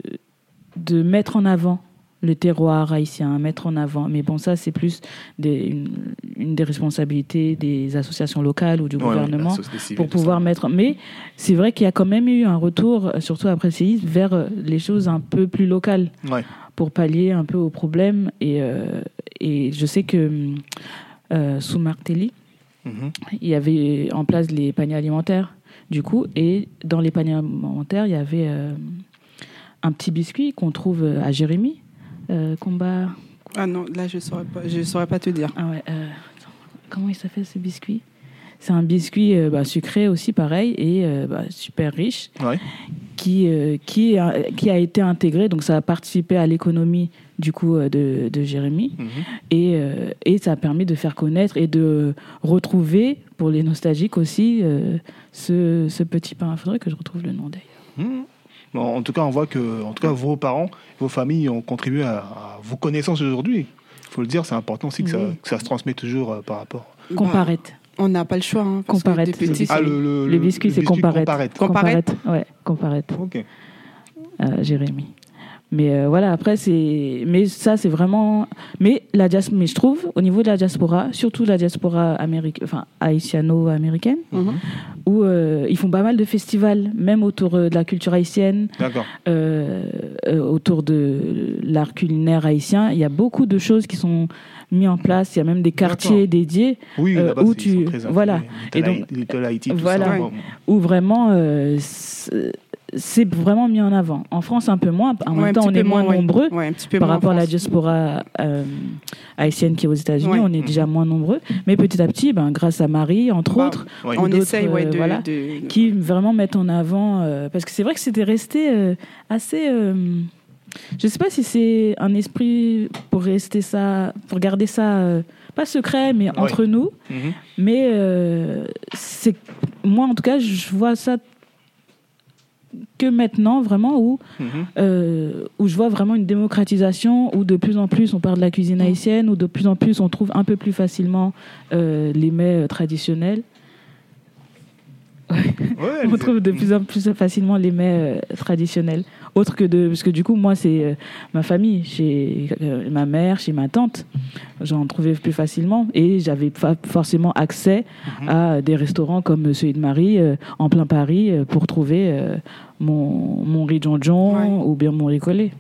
de mettre en avant le terroir haïtien, mettre en avant. Mais bon, ça, c'est plus des, une, une des responsabilités des associations locales ou du Ouais, gouvernement civile, pour pouvoir mettre. Mais c'est vrai qu'il y a quand même eu un retour, surtout après le séisme, vers les choses un peu plus locales Ouais. Pour pallier un peu aux problèmes. Et, euh, et je sais que euh, sous Martelly, Mhm. il y avait en place les paniers alimentaires, du coup, et dans les paniers alimentaires, il y avait euh, un petit biscuit qu'on trouve à Jérémy, euh, combat. Ah non, là, je ne saurais, pas- je saurais pas te dire. Ah ouais, euh, comment il s'appelle ce biscuit? C'est un biscuit euh, bah, sucré aussi, pareil, et euh, bah, super riche, Ouais. Qui, euh, qui, a, qui a été intégré, donc ça a participé à l'économie du coup euh, de, de Jérémy. Mhm. Et, euh, et ça a permis de faire connaître et de retrouver, pour les nostalgiques aussi, euh, ce, ce petit pain. Il faudrait que je retrouve le nom d'ailleurs. Bon, en tout cas, on voit que en tout cas, vos parents, vos familles ont contribué à, à vos connaissances aujourd'hui. Il faut le dire, c'est important aussi que, ça, Oui. que ça se transmet toujours euh, par rapport. Comparette. On n'a pas le choix. Hein, parce Comparette, Ah, le, Le biscuit, c'est comparette. comparette. Comparette Ouais, comparette. Ok. euh, Jérémy. Mais euh, voilà, après, c'est. Mais ça, c'est vraiment. Mais, la dias... mais je trouve, au niveau de la diaspora, surtout la diaspora américaine, enfin, haïtiano-américaine, Mhm. où euh, ils font pas mal de festivals, même autour de la culture haïtienne, D'accord. euh, euh, autour de l'art culinaire haïtien. Il y a beaucoup de choses qui sont mises en place. Il y a même des quartiers dédiés Oui, Euh, où tu- voilà. Et donc- Haïti- tout voilà. ça. Ouais. Bon, où vraiment euh, c'est vraiment mis en avant. En France, un peu moins. En Ouais, même un temps, on est moins nombreux. Ouais, un petit peu par moins rapport à la diaspora euh, haïtienne qui est aux États-Unis, Ouais. on est déjà moins nombreux. Mais petit à petit, ben, grâce à Marie, entre Bah, autres, ouais. On essaye ouais, euh, de, voilà, de- qui vraiment mettent en avant. euh, parce que c'est vrai que c'était resté euh, assez. Je ne sais pas si c'est un esprit pour rester ça, pour garder ça, euh, pas secret, mais entre nous. Mhm. Mais euh, c'est moi, en tout cas, je vois ça que maintenant, vraiment, où Mhm. euh, où je vois vraiment une démocratisation, où de plus en plus on parle de la cuisine haïtienne, où de plus en plus on trouve un peu plus facilement euh, les mets traditionnels. Ouais, On trouve de plus en plus facilement les mets euh, traditionnels. Autre que de. Parce que du coup, moi, c'est euh, ma famille, chez euh, ma mère, chez ma tante. J'en trouvais plus facilement. Et j'avais pas forcément accès Mhm. à des restaurants comme celui de Marie, euh, en plein Paris, pour trouver mon, mon riz jonjon Ouais. ou bien mon riz collé.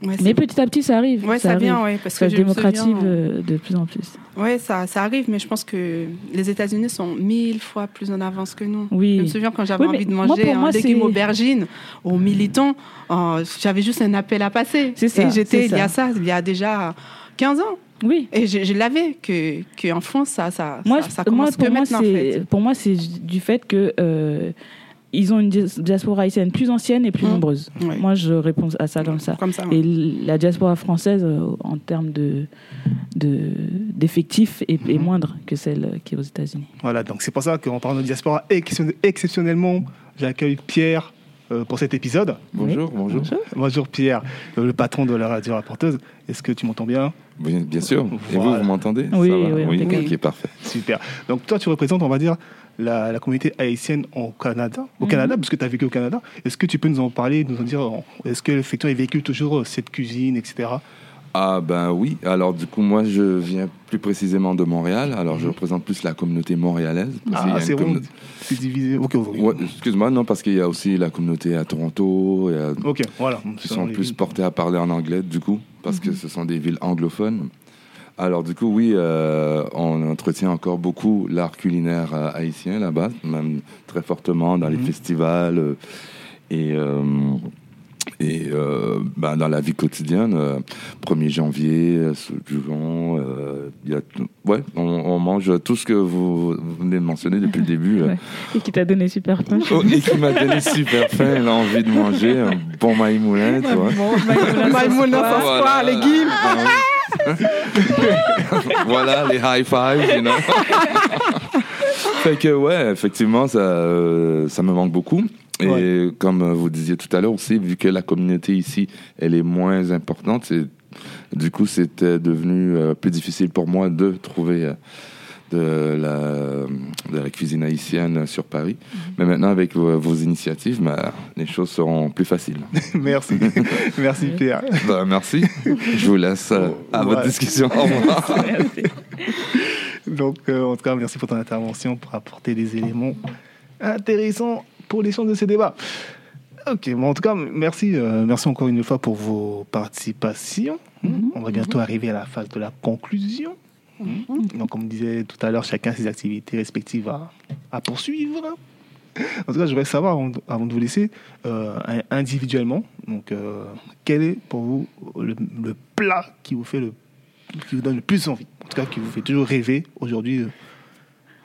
Ouais, Mais petit à petit, ça arrive. Ouais, ça, arrive. vient, ouais, parce Ça que se démocratise souviens, euh, de plus en plus. Ouais, ça, ça arrive, mais je pense que les États-Unis sont mille fois plus en avance que nous. Oui. Je me souviens quand j'avais Oui, envie de moi, manger un légume aubergine aux militants, euh, j'avais juste un appel à passer. C'est ça, Et j'étais, il y a ça. ça, il y a déjà 15 ans. Oui. Et je, je l'avais que, que en France, ça, ça, Moi, ça, ça je- moi, commence pour, que moi, maintenant, en fait. pour moi, c'est du fait que euh, ils ont une dias- diaspora haïtienne plus ancienne et plus Mm. nombreuse. Moi, je réponds à ça comme ça. Comme ça. ouais. Et la diaspora française, euh, en termes de, de, d'effectifs, est, est Mhm. moindre que celle qui est aux États-Unis. Voilà, donc c'est pour ça qu'en parlant de diaspora, exception- exceptionnellement, j'accueille Pierre euh, pour cet épisode. Bonjour, bonjour. Bonjour Pierre, euh, le patron de la radio rapporteuse. Est-ce que tu m'entends bien? Bien, bien sûr. Et vous, Voilà. vous m'entendez? Oui, Ça va oui, oui. Ok, parfait. Super. Donc toi, tu représentes, on va dire, la, la communauté haïtienne au Canada, au Mhm. Canada, parce que tu as vécu au Canada. Est-ce que tu peux nous en parler, nous en dire, est-ce que effectivement, il véhicule toujours cette cuisine, etc. Ah ben oui. Alors du coup, moi, je viens plus précisément de Montréal. Alors je Mhm. représente plus la communauté montréalaise. parce Ah, c'est communauté- C'est divisé. Ok. Ouais, excuse-moi, non, parce qu'il y a aussi la communauté à Toronto, a- Ok, voilà. qui sont plus portés à parler en anglais, du coup, parce que ce sont des villes anglophones. Alors, du coup, oui, euh, on entretient encore beaucoup l'art culinaire euh, haïtien là-bas, même très fortement dans les Mhm. festivals euh, et, et euh, ben, dans la vie quotidienne. euh, 1er janvier, euh, Soujon, euh, il y a ouais, on, on mange tout ce que vous, vous venez de mentionner depuis le début. euh. Ouais. Et qui t'a donné super faim. Oh, et qui m'a donné super faim, elle a envie de manger un bon maïs moulin, tu vois. Maïmouna sans Voilà. square, légumes. voilà les high fives, you know. fait que ouais, effectivement, ça, euh, ça me manque beaucoup. Et Ouais. comme euh, vous disiez tout à l'heure aussi, vu que la communauté ici, elle est moins importante, c'est, du coup, c'était devenu euh, plus difficile pour moi de trouver, euh, de la, de la cuisine haïtienne sur Paris. Mais maintenant, avec vos, vos initiatives, bah, les choses seront plus faciles. merci. merci Pierre. Bah, merci. Je vous laisse euh, à votre discussion. Au revoir. Donc, euh, en tout cas, merci pour ton intervention, pour apporter des éléments intéressants pour l'échange de ces débats. Ok, bon, en tout cas, merci, euh, merci encore une fois pour vos participations. On va bientôt arriver à la phase de la conclusion. Donc, comme disait tout à l'heure, chacun ses activités respectives à, à poursuivre. En tout cas, je voudrais savoir, avant de, vous laisser, euh, individuellement, donc, euh, quel est pour vous le, le plat qui vous fait le qui vous donne le plus envie, en tout cas qui vous fait toujours rêver aujourd'hui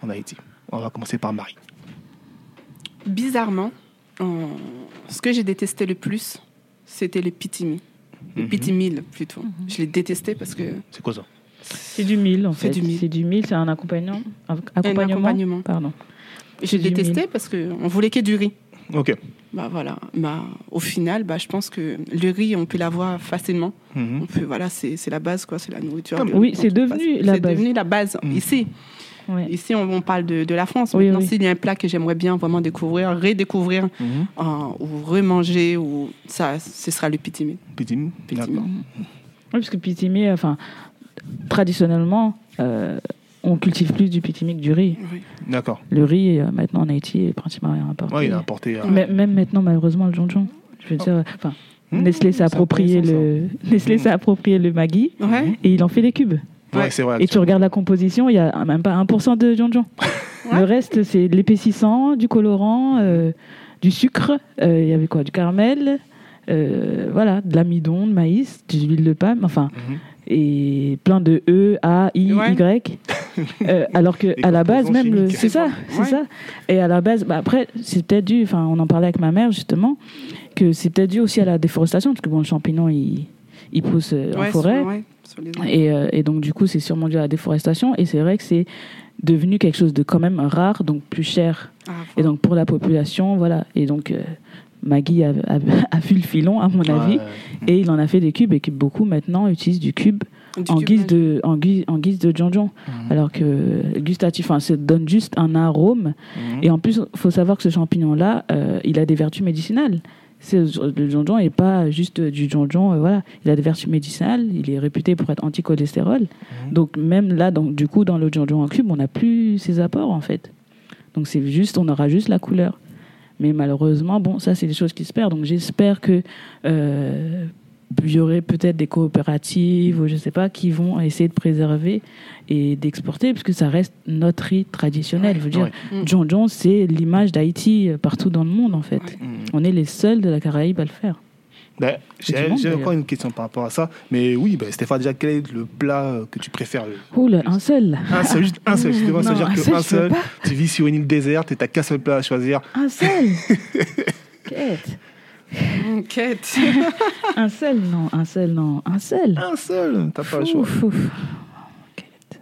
en Haïti. On va commencer par Marie. Bizarrement, ce que j'ai détesté le plus, c'était le pitimi. Le Mhm. pitimil, plutôt. Je l'ai détesté parce que C'est quoi ça? C'est du mil, en C'est fait. du mil. C'est du mil, c'est un accompagnement. un accompagnement. accompagnement. Pardon. détesté mil. parce qu'on voulait que du riz. Ok. Bah voilà. Bah, au final, bah, je pense que le riz, on peut l'avoir facilement. Mhm. On peut, voilà, c'est c'est la base, quoi. C'est la nourriture. Ah, oui, c'est devenu pas- la C'est base. devenu la base ici. Ouais. Ici, on, on parle de, de la France. Oui, Maintenant, oui. s'il y a un plat que j'aimerais bien vraiment découvrir, redécouvrir, Mhm. euh, ou remanger, ou ça, ce sera le. Petit D'accord. mou. Oui, parce que pitimi, enfin, traditionnellement, euh, on cultive plus du pitimi que du riz. Oui. D'accord. Le riz, euh, maintenant, en Haïti, est pratiquement rien importé. Ouais, il a apporté. euh, Mais- Même maintenant, malheureusement, le jonjon. Je veux Oh. dire, enfin, Mhm, Nestlé s'est approprié le, Nestlé s'est approprié le Maggi Ouais. et il en fait des cubes. Ouais, Ouais. c'est vrai. Et tu regardes la composition, il y a même pas 1% de jonjon. Ouais. Le reste, c'est l'épaississant, du colorant, euh, du sucre. euh, Il y avait quoi Du caramel. euh, voilà, de l'amidon, de maïs, de l'huile de palme, enfin, Mhm. et plein de E, A, I, Ouais. Y. Alors que Les à la base, même, c'est ça, c'est ça. Et à la base, bah après, c'est peut-être dû, enfin, on en parlait avec ma mère justement, que c'est peut-être dû aussi à la déforestation, parce que bon, le champignon, il, il pousse en forêt. Sur- ouais, sur les arbres. Et, euh, et donc, du coup, c'est sûrement dû à la déforestation. Et c'est vrai que c'est devenu quelque chose de quand même rare, donc plus cher. Ah, Et donc, pour la population, voilà. Et donc, euh, Maggie a, a- a vu le filon, à mon avis, Ouais. et il en a fait des cubes, et que beaucoup maintenant utilisent du cube Du en cube guise, de, en, guise, en guise de jonjon. Mhm. Alors que gustatif, enfin, ça donne juste un arôme. Mhm. Et en plus, il faut savoir que ce champignon-là, euh, il a des vertus médicinales. C'est- Le jonjon n'est pas juste du jonjon, euh, voilà. Il a des vertus médicinales, il est réputé pour être anti-cholestérol. Mhm. Donc même là, donc, du coup, dans le jonjon en cube, on n'a plus ces apports en fait. Donc c'est juste, on aura juste la couleur. Mais malheureusement, bon, ça c'est des choses qui se perdent. Donc j'espère que euh, il y aurait peut-être des coopératives ou je sais pas qui vont essayer de préserver et d'exporter parce que ça reste notre riz traditionnel. Ouais, je veux dire, ouais. Mm. jonjon c'est l'image d'Haïti partout dans le monde en fait. Ouais. Mhm. On est les seuls de la Caraïbe à le faire. Ben, J'ai encore une question par rapport à ça. Mais oui, ben, Stéphane, déjà, quel est le plat euh, que tu préfères Oula, un seul. Un seul, juste un seul. Excusez-moi, ça veut Non, dire un que seul, un seul. Tu vis sur une île déserte et t'as qu'un seul plat à choisir. Un seul. Quête. Enquête. Un seul, non. Un seul, non. Un seul. Un seul, t'as pas le choix. Ouf, ouf. Quête.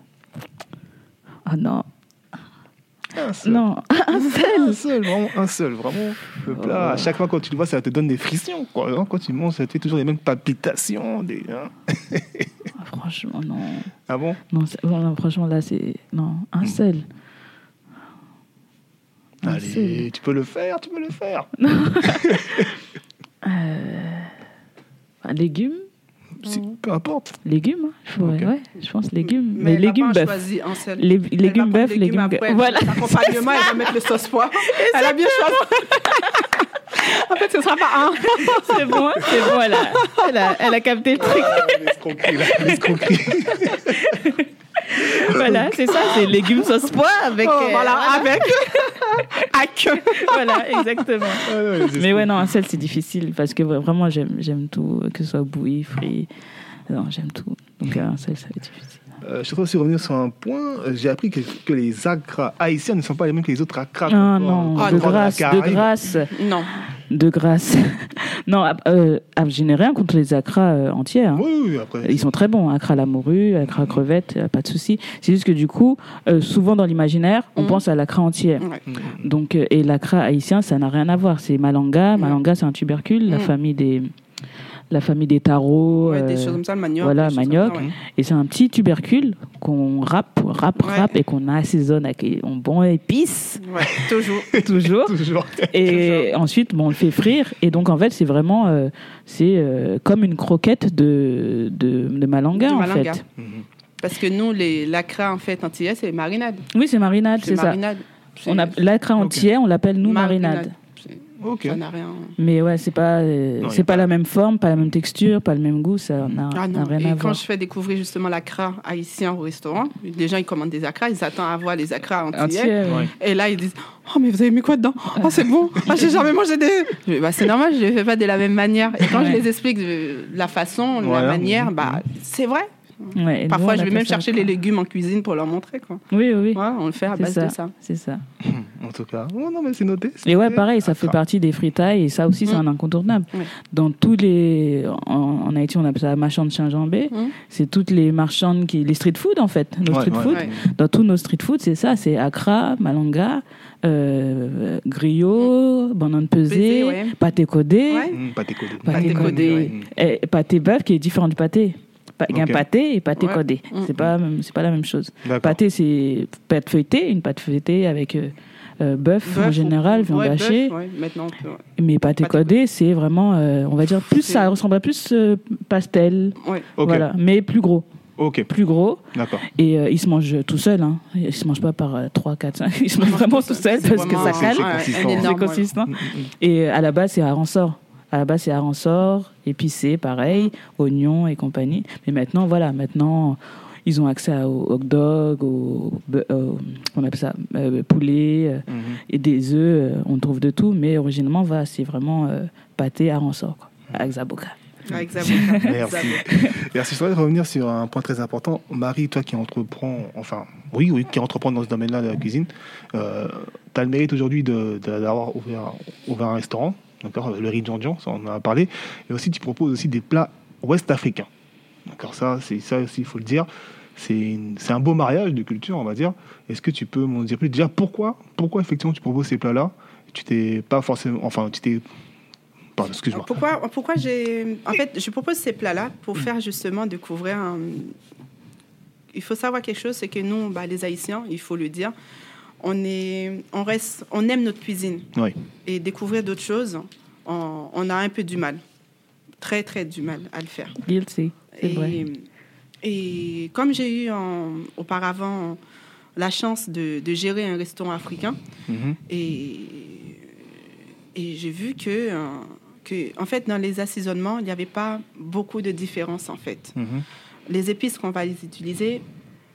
Ah non. Un seul. Non. Un seul. Un seul, vraiment un seul, vraiment. Le plat, à chaque fois quand tu le vois, ça te donne des frictions. Quoi. hein. Quand tu manges, ça te fait toujours les mêmes palpitations. Des, hein. Ah, franchement, non. Ah bon? Non, non, franchement, là, c'est. Non, un seul. Un Allez, tu peux le faire, tu peux le faire. Ah, légumes Si- peu importe. Légumes, hein, je, pourrais- ouais, je pense légumes. Mais Mais, légumes bœuf. choisi un seul. Les, légumes bœuf, légumes légumes après, Voilà. L'accompagnement, elle va mettre le sauce pois. Elle a bien choisi. en fait, ce sera pas un. C'est bon, c'est bon, elle a, elle a, elle a capté le truc. Ah, l'escroquerie, là, l'escroquerie. Voilà, c'est ça, c'est légumes sauce pois avec. Oh, euh, voilà, avec. à queue. Voilà, exactement. Ah, non, Mais ouais, non, un sel, c'est difficile parce que vraiment, j'aime, j'aime tout, que ce soit bouilli, frit. Non, j'aime tout. Donc, un sel, ça va être difficile. Euh, je souhaite aussi revenir sur un point. Euh, J'ai appris que, que les acras haïtiens ne sont pas les mêmes que les autres acras. Ah non, Ah, de grâce, de grâce, Non. de grâce. Non, euh, je n'ai rien contre les acras euh, entiers. hein. Oui, oui, après. Ils sont très bons, acra à la morue, acra à crevette, euh, pas de souci. C'est juste que du coup, euh, souvent dans l'imaginaire, on Mhm. pense à l'acra entière. Ouais. Mm. Donc, euh, et l'acra haïtien, ça n'a rien à voir. C'est malanga. Malanga, c'est un tubercule, la famille des, la famille des tarots. Ouais, des euh, choses comme ça, le manioc. voilà, manioc. ça, ouais. Et c'est un petit tubercule qu'on râpe, râpe, Ouais. râpe et qu'on assaisonne avec un bon épice, Ouais, toujours. toujours. Toujours. Et ensuite, bon, on le fait frire. Et donc, en fait, c'est vraiment euh, c'est euh, comme une croquette de, de, de malanga, De en malanga. fait. Mhm. Parce que nous, les lacras, en fait, antillais, c'est marinade. Oui, c'est marinade, c'est ça. marinade. On a l'acra entier, on l'appelle nous marinade. Ça n'a rien. Mais ouais, c'est pas, euh, c'est pas pas- la même forme, pas la même texture, pas le même goût, ça n'a Ah n'a rien Et à quand voir. je fais découvrir justement l'acra haïtien au restaurant, les gens ils commandent des acras, ils attendent à voir les acras antillais. Entier, ouais. Ouais. Et là, ils disent Oh, mais vous avez mis quoi dedans? Oh, c'est bon Ah, j'ai jamais mangé des. Bah, c'est normal, je ne les fais pas de la même manière. Et quand Ouais. je les explique de la façon, de Voilà. la manière, Mhm. bah, c'est vrai. Ouais, et nous, Parfois, on je vais même chercher les légumes en cuisine pour leur montrer. Quoi. Oui, oui. Ouais, on le fait à base ça. de ça. C'est ça. En tout cas. Oh, non, mais c'est noté. Et ouais, pareil, ça fait Accra. partie des fritailles et ça aussi, c'est Mm. un incontournable. Ouais. Dans tous les. En, en Haïti, on appelle ça marchand de Saint-Jambé. Mm. C'est toutes les marchandes qui. Les street food, en fait. Nos Ouais, street ouais. food. Ouais. Dans tous nos street food, c'est ça c'est Accra, Malanga, euh, griot, banane pesée, ouais. pâté codé. Mmh, pâté codé. Pâté bœuf qui est différent du pâté. Un pâté et pâté Ouais. codé. Mm. C'est pas, même- c'est pas la même chose. Pâté, c'est pâte feuilletée, une pâte feuilletée avec euh, euh, bœuf en général, ou- viande ouais, hachée. ouais, Maintenant. Mais pâté Pâté codé, c'est vraiment, euh, on va dire, plus ça ressemblerait plus euh, pastel. Voilà. Mais plus gros. Ok. Plus gros. Et euh, il se mange tout seul. Hein. Il se mange pas par euh, 3, 4, 5. Il se mange vraiment tout seul parce que ça cale. c'est consistant. Mmh, mmh, Et à la base, c'est à ressort. À la base, c'est à ressort, épicé, pareil, oignons et compagnie. Mais maintenant, voilà, maintenant, ils ont accès au hot dog, au, au- on appelle ça, euh, poulet, euh, mmh. et des œufs, euh, on trouve de tout. Mais originalement, voilà, c'est vraiment euh, pâté à ressort, quoi, avec Zaboka. Avec Zaboka. Merci. Merci. Je voudrais revenir sur un point très important. Marie, toi qui entreprends, enfin, oui, oui, qui entreprend dans ce domaine-là de la cuisine, euh, tu as le mérite aujourd'hui de- de- d'avoir ouvert, ouvert un restaurant, d'accord, le riz Djanjan, ça on en a parlé, et aussi tu proposes aussi des plats ouest-africains. D'accord, ça, c'est ça aussi, il faut le dire. C'est un beau mariage de culture, on va dire. Est-ce que tu peux m'en dire plus? Déjà, pourquoi, pourquoi effectivement tu proposes ces plats-là? Tu t'es pas forcément, enfin, tu t'es, pardon, excuse-moi. Pourquoi, pourquoi j'ai. En fait, je propose ces plats-là pour Mm. faire justement découvrir un. Il faut savoir quelque chose, c'est que nous, bah, les Haïtiens, il faut le dire, on, est, on, reste, on aime notre cuisine. Oui. Et découvrir d'autres choses, on, on a un peu du mal. Très, très du mal à le faire. Guilty, c'est vrai. Et, et comme j'ai eu en- auparavant la chance de, de gérer un restaurant africain, Mhm. et, et j'ai vu que, euh, que, en fait, dans les assaisonnements, il n'y avait pas beaucoup de différence, en fait. Mhm. Les épices qu'on va les utiliser,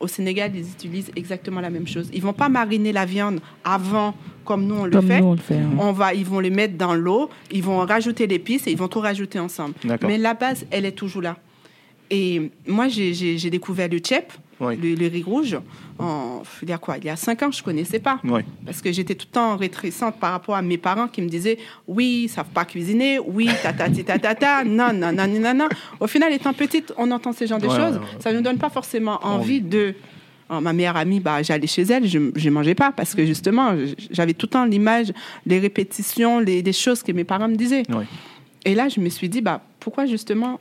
au Sénégal, ils utilisent exactement la même chose. Ils vont pas mariner la viande avant, comme nous, on le Comme fait. nous, on le fait. hein. On va, ils vont les mettre dans l'eau, ils vont rajouter l'épice et ils vont tout rajouter ensemble. D'accord. Mais la base, elle est toujours là. Et moi, j'ai découvert le tchèp, Oui. le, le riz rouge, en, il y a quoi Il y a cinq ans, je ne connaissais pas. Oui. Parce que j'étais tout le temps rétrécente par rapport à mes parents qui me disaient oui, ils savent pas cuisiner, oui, ta ta ta ta ta, ta non, non, non, non, non. Au final, étant petite, on entend ce genre de Ouais, choses. ouais, ouais. Ça ne nous donne pas forcément Envie. de. Alors, ma meilleure amie, bah, j'allais chez elle, je ne mangeais pas parce que justement, j'avais tout le temps l'image, les répétitions, les, des choses que mes parents me disaient. Et là, je me suis dit, bah, pourquoi justement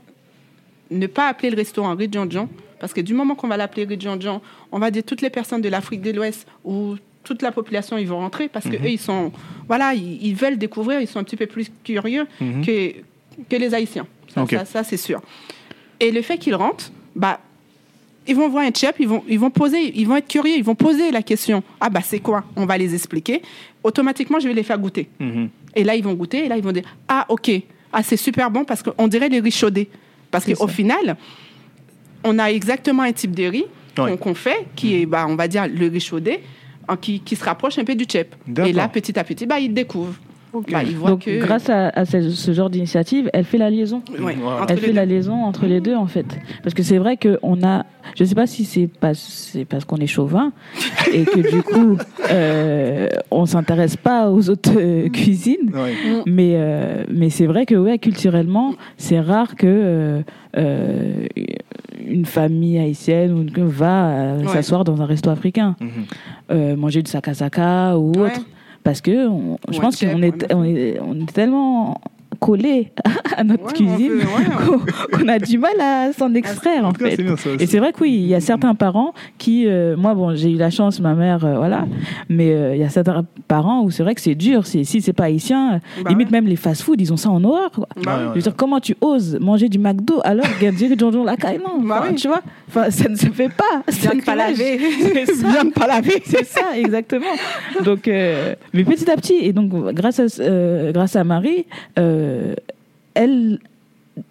ne pas appeler le restaurant Ridjanjan Parce que du moment qu'on va l'appeler Ridjanjan, on va dire toutes les personnes de l'Afrique de l'Ouest ou toute la population, ils vont rentrer parce que Mhm. eux, ils sont, voilà, ils, ils veulent découvrir, ils sont un petit peu plus curieux Mhm. que, que les Haïtiens. Ça, ça, ça, c'est sûr. Et le fait qu'ils rentrent, bah, ils vont voir un chef, ils vont, ils vont poser, ils vont être curieux, ils vont poser la question. Ah bah c'est quoi? On va les expliquer. Automatiquement, je vais les faire goûter. Mhm. Et là, ils vont goûter, et là, ils vont dire Ah, ok, ah, c'est super bon parce qu'on dirait les riz chaudés. Parce qu'au final, on a exactement un type de riz qu'on fait, qui est, bah, on va dire, le riz chaudé, qui, qui se rapproche un peu du chep. Et là, petit à petit, bah, ils découvrent. Bah, ils voient Donc, que. grâce à, à ce, ce genre d'initiative, elle fait la liaison. Ouais, Elle fait deux. la liaison entre les deux, en fait. Parce que c'est vrai qu'on a. Je ne sais pas si c'est parce, c'est parce qu'on est chauvin et que du coup, euh, on ne s'intéresse pas aux autres euh, cuisines. Ouais. Mais, euh, mais c'est vrai que ouais, culturellement, c'est rare que euh, euh, une famille haïtienne ou une- va euh, Ouais. s'asseoir dans un resto africain, Mhm. euh, manger du sakasaka ou Ouais. autre. Parce que on- je pense qu'on est, ouais. on est, on est tellement collés à notre Ouais, cuisine ouais, qu'on a du mal à s'en extraire, en En tout cas, fait. c'est bien ça Et c'est vrai que oui, il y a certains parents qui, euh, moi bon, j'ai eu la chance, ma mère, euh, voilà, mais euh, il y a certains parents où c'est vrai que c'est dur. Si c'est pas haïtien, Bah limite ouais. même les fast-food, ils ont ça en horreur. Quoi. Bah. Je veux dire, comment tu oses manger du McDo alors qu'il y a du John la caille Non, Bah Enfin, oui. tu vois, enfin, ça ne se fait pas. Bien de pas laver. Bien de pas laver. C'est ça, exactement. Donc, euh, mais petit à petit, et donc grâce à, euh, grâce à Marie, euh, elle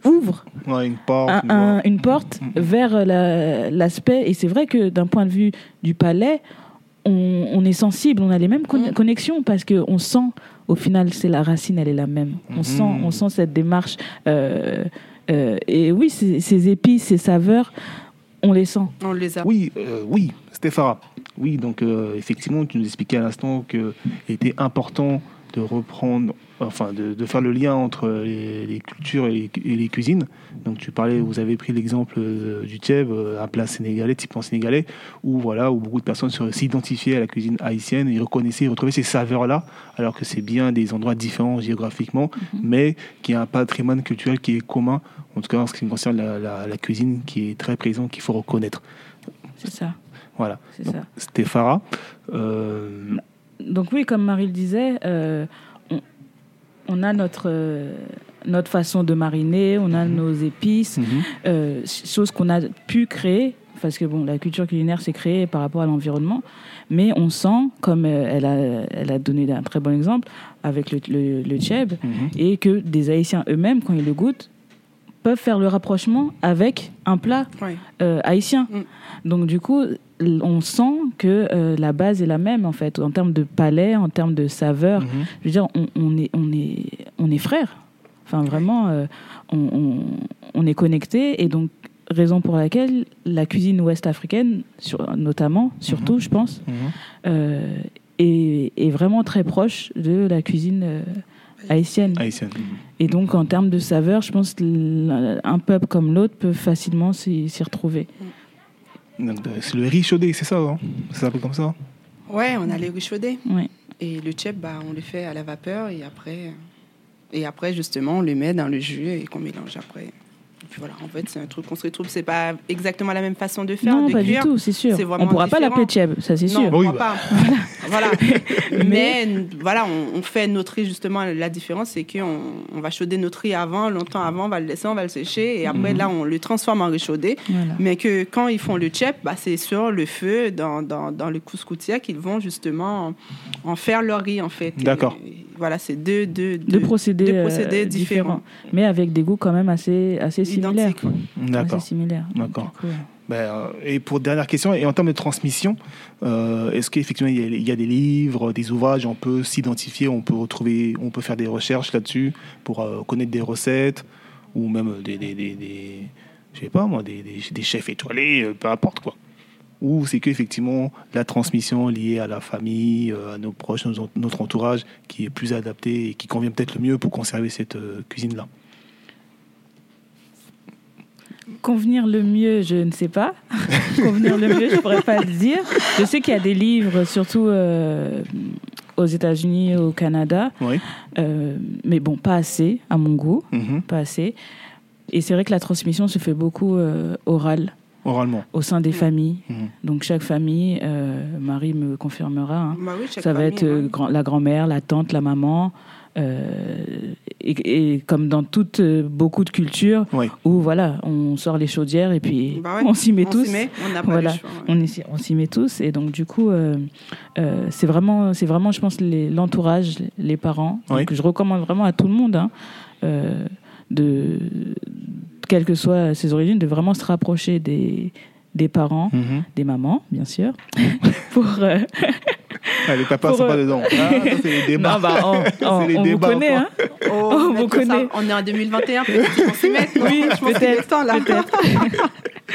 ouvre Ouais, une porte. un- une un- voie. une porte Mhm. vers la- l'aspect. Et c'est vrai que d'un point de vue du palais, on, on est sensible, on a les mêmes con- Mhm. connexions parce qu'on sent, au final, c'est la racine, elle est la même. On, Mhm. sent, on sent cette démarche. euh, euh, et oui, ces, ces épices, ces saveurs, on les sent. On les a. Oui, euh, oui, Stéphara. Oui, donc euh, effectivement, tu nous expliquais à l'instant qu'il était important de reprendre, enfin de, de faire le lien entre les, les cultures et les, et les cuisines. Donc tu parlais, vous avez pris l'exemple euh, du tchèb, euh, un plat sénégalais, typiquement sénégalais, où voilà, où beaucoup de personnes s'identifiaient à la cuisine haïtienne et reconnaissaient, retrouvaient ces saveurs-là, alors que c'est bien des endroits différents géographiquement, mais qui a un patrimoine culturel qui est commun, en tout cas en ce qui concerne la, la- la cuisine, qui est très présent, qu'il faut reconnaître. C'est ça. Voilà. Ça. Stéphara. euh, Donc oui, comme Marie le disait, euh, on, a notre, euh, notre façon de mariner, on a nos épices, mhm. euh, chose qu'on a pu créer, parce que bon, la culture culinaire s'est créée par rapport à l'environnement, mais on sent, comme euh, elle, a, elle a donné un très bon exemple avec le, le, le tchèb, Mhm. et que des Haïtiens eux-mêmes, quand ils le goûtent, peuvent faire le rapprochement avec un plat Ouais. euh, haïtien. Mm. Donc du coup, on sent que euh, la base est la même en fait, en termes de palais, en termes de saveur. Mhm. Je veux dire, on, on est, on est, on est frères. Enfin vraiment, euh, on, on, on est connectés et donc raison pour laquelle la cuisine ouest africaine, sur, notamment, surtout, je pense, Mhm. euh, est, est vraiment très proche de la cuisine euh, haïtienne. Haïtienne. Mhm. Et donc, en termes de saveur, je pense qu'un peuple comme l'autre peut facilement s'y retrouver. Donc, euh, C'est le riz chaudé, c'est ça, hein? Ça s'appelle comme ça? Ouais, on a les riz chaudés. Ouais. Et le tchèp, bah, on le fait à la vapeur et après, et après justement, on le met dans le jus et qu'on mélange après. Puis voilà, en fait, c'est un truc qu'on se retrouve. C'est pas exactement la même façon de faire, non, de pas cuire. du tout, c'est sûr. On pourra pas l'appeler tchèb, ça c'est Non, sûr. on Oui, bah. pas. voilà. Mais voilà, on, on fait notre riz justement. La différence, c'est qu'on on va chauder notre riz avant, longtemps avant, on va le laisser, on va le sécher et après Mhm. là, on le transforme en riz chaudé. Voilà. Mais que quand ils font le tchèp, bah, c'est sur le feu, dans, dans, dans le couscoutier, qu'ils vont justement en, en faire leur riz, en fait. Et- D'accord. et voilà, c'est deux, deux, Deux procédés, deux euh, différents. mais avec des goûts quand même assez, assez similaires. D'accord. Assez similaires. D'accord. Ouais. Ben, euh, et pour dernière question, et en termes de transmission, euh, est-ce qu'effectivement il y, a, il y a des livres, des ouvrages, on peut s'identifier, on peut retrouver, on peut faire des recherches là-dessus pour euh, connaître des recettes ou même des, des, des, des- je sais pas moi, des, des, des chefs étoilés, euh, peu importe quoi. Ou c'est qu'effectivement la transmission liée à la famille, euh, à nos proches, notre entourage, qui est plus adapté et qui convient peut-être le mieux pour conserver cette euh, cuisine-là? Convenir le mieux, je ne sais pas. Convenir le mieux, je pourrais pas le dire. Je sais qu'il y a des livres, surtout euh, aux États-Unis, au Canada, Oui. euh, mais bon, pas assez à mon goût, Mhm. pas assez. Et c'est vrai que la transmission se fait beaucoup euh, orale Oralement. au sein des familles. Mhm. Donc chaque famille, euh, Marie me confirmera. hein, Bah oui, ça va être euh, grand- la grand-mère, la tante, la maman. euh, et, et comme dans toutes euh, beaucoup de cultures Oui. où voilà on sort les chaudières et puis Bah ouais, on s'y met on tous s'y met, on pas Voilà. choix. ouais. on s'y met tous et donc du coup euh, euh, c'est vraiment c'est vraiment je pense l'entourage les parents Oui. donc je recommande vraiment à tout le monde hein, euh, de quelles que soient ses origines de vraiment se rapprocher des des parents Mhm. des mamans bien sûr pour euh, Ah, les papas Pour, sont euh, pas dedans. Ah, ça, c'est les débats. non, bah, on, on- les on vous débats, connaît quoi. hein Oh, on vous tout ça, connaît. on est en 2021, peut-être qu'on s'y met. Oui, Je pense peut-être, temps, là. peut-être.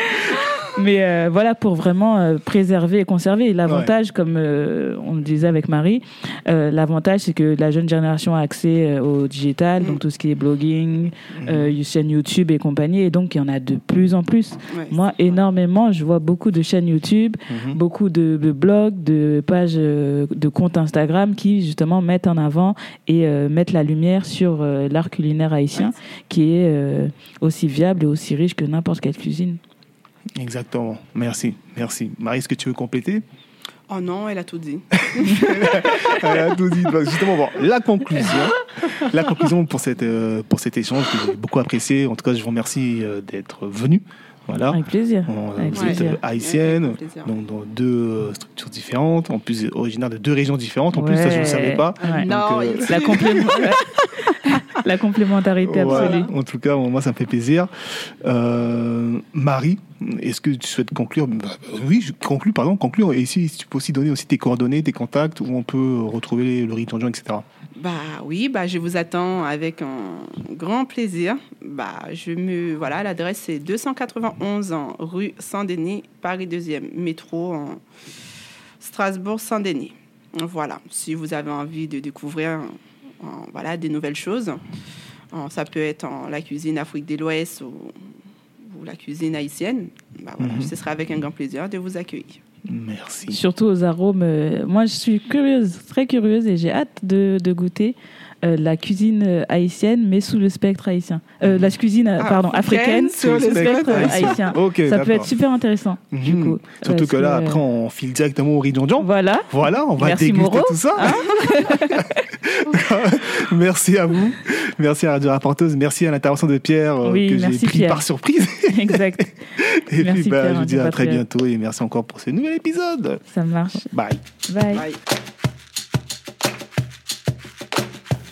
Mais euh, voilà, pour vraiment euh, préserver et conserver. L'avantage, comme euh, on le disait avec Marie, l'avantage, c'est que la jeune génération a accès au digital, donc tout ce qui est blogging, euh, chaîne YouTube et compagnie. Et donc, il y en a de plus en plus. Ouais, Moi, énormément, je vois beaucoup de chaînes YouTube, Mhm. beaucoup de, de blogs, de pages, de comptes Instagram qui justement mettent en avant et mettent la lumière sur l'art culinaire haïtien, qui est aussi viable et aussi riche que n'importe quelle cuisine. Exactement. Merci, merci. Marie, est-ce que tu veux compléter? Oh non, elle a tout dit. Elle a tout dit. Donc, Justement, bon, la conclusion, la conclusion pour, cette, euh, pour cet échange que j'ai beaucoup apprécié. En tout cas, je vous remercie euh, d'être venu. Voilà. Avec plaisir. Euh, Avec vous êtes plaisir. euh, haïtienne, donc dans deux structures différentes, en plus originaire de deux régions différentes. En plus, ça, je ne savais pas. Ouais. Non, euh, La, complé- la complémentarité Voilà. absolue. En tout cas, moi, ça me fait plaisir. Euh, Marie, est-ce que tu souhaites conclure? Bah, Oui, je conclue, pardon, conclure. Et ici, tu peux aussi donner aussi tes coordonnées, tes contacts, où on peut retrouver le Jean, etc. Bah oui, bah je vous attends avec un grand plaisir. Bah je me voilà, l'adresse c'est 291 en rue Saint-Denis, Paris 2e, métro en Strasbourg Saint-Denis. Voilà, si vous avez envie de découvrir voilà des nouvelles choses, ça peut être en la cuisine Afrique de l'Ouest ou, ou la cuisine haïtienne. Bah voilà, Mhm. ce sera avec un grand plaisir de vous accueillir. Merci. Surtout aux arômes. euh, moi, je suis curieuse, très curieuse, et j'ai hâte de, de goûter euh, la cuisine euh, haïtienne, mais sous le spectre haïtien. Euh, la cuisine, euh, pardon, Africaine sous le spectre haïtien. Ça peut être super intéressant, du Mhm. coup. Surtout que là, après, on file directement au riz. Voilà. Voilà, on va Merci, déguster Moreau. tout ça. Hein merci à vous. Merci à Radio Rapporteuse. Merci à l'intervention de Pierre euh, Oui, que j'ai merci, pris Pierre. par surprise. exact. Et Merci, puis, bah, Pierre, je vous dis à très bientôt et merci encore pour ce nouvel épisode. Ça marche. Bye. Bye. Bye.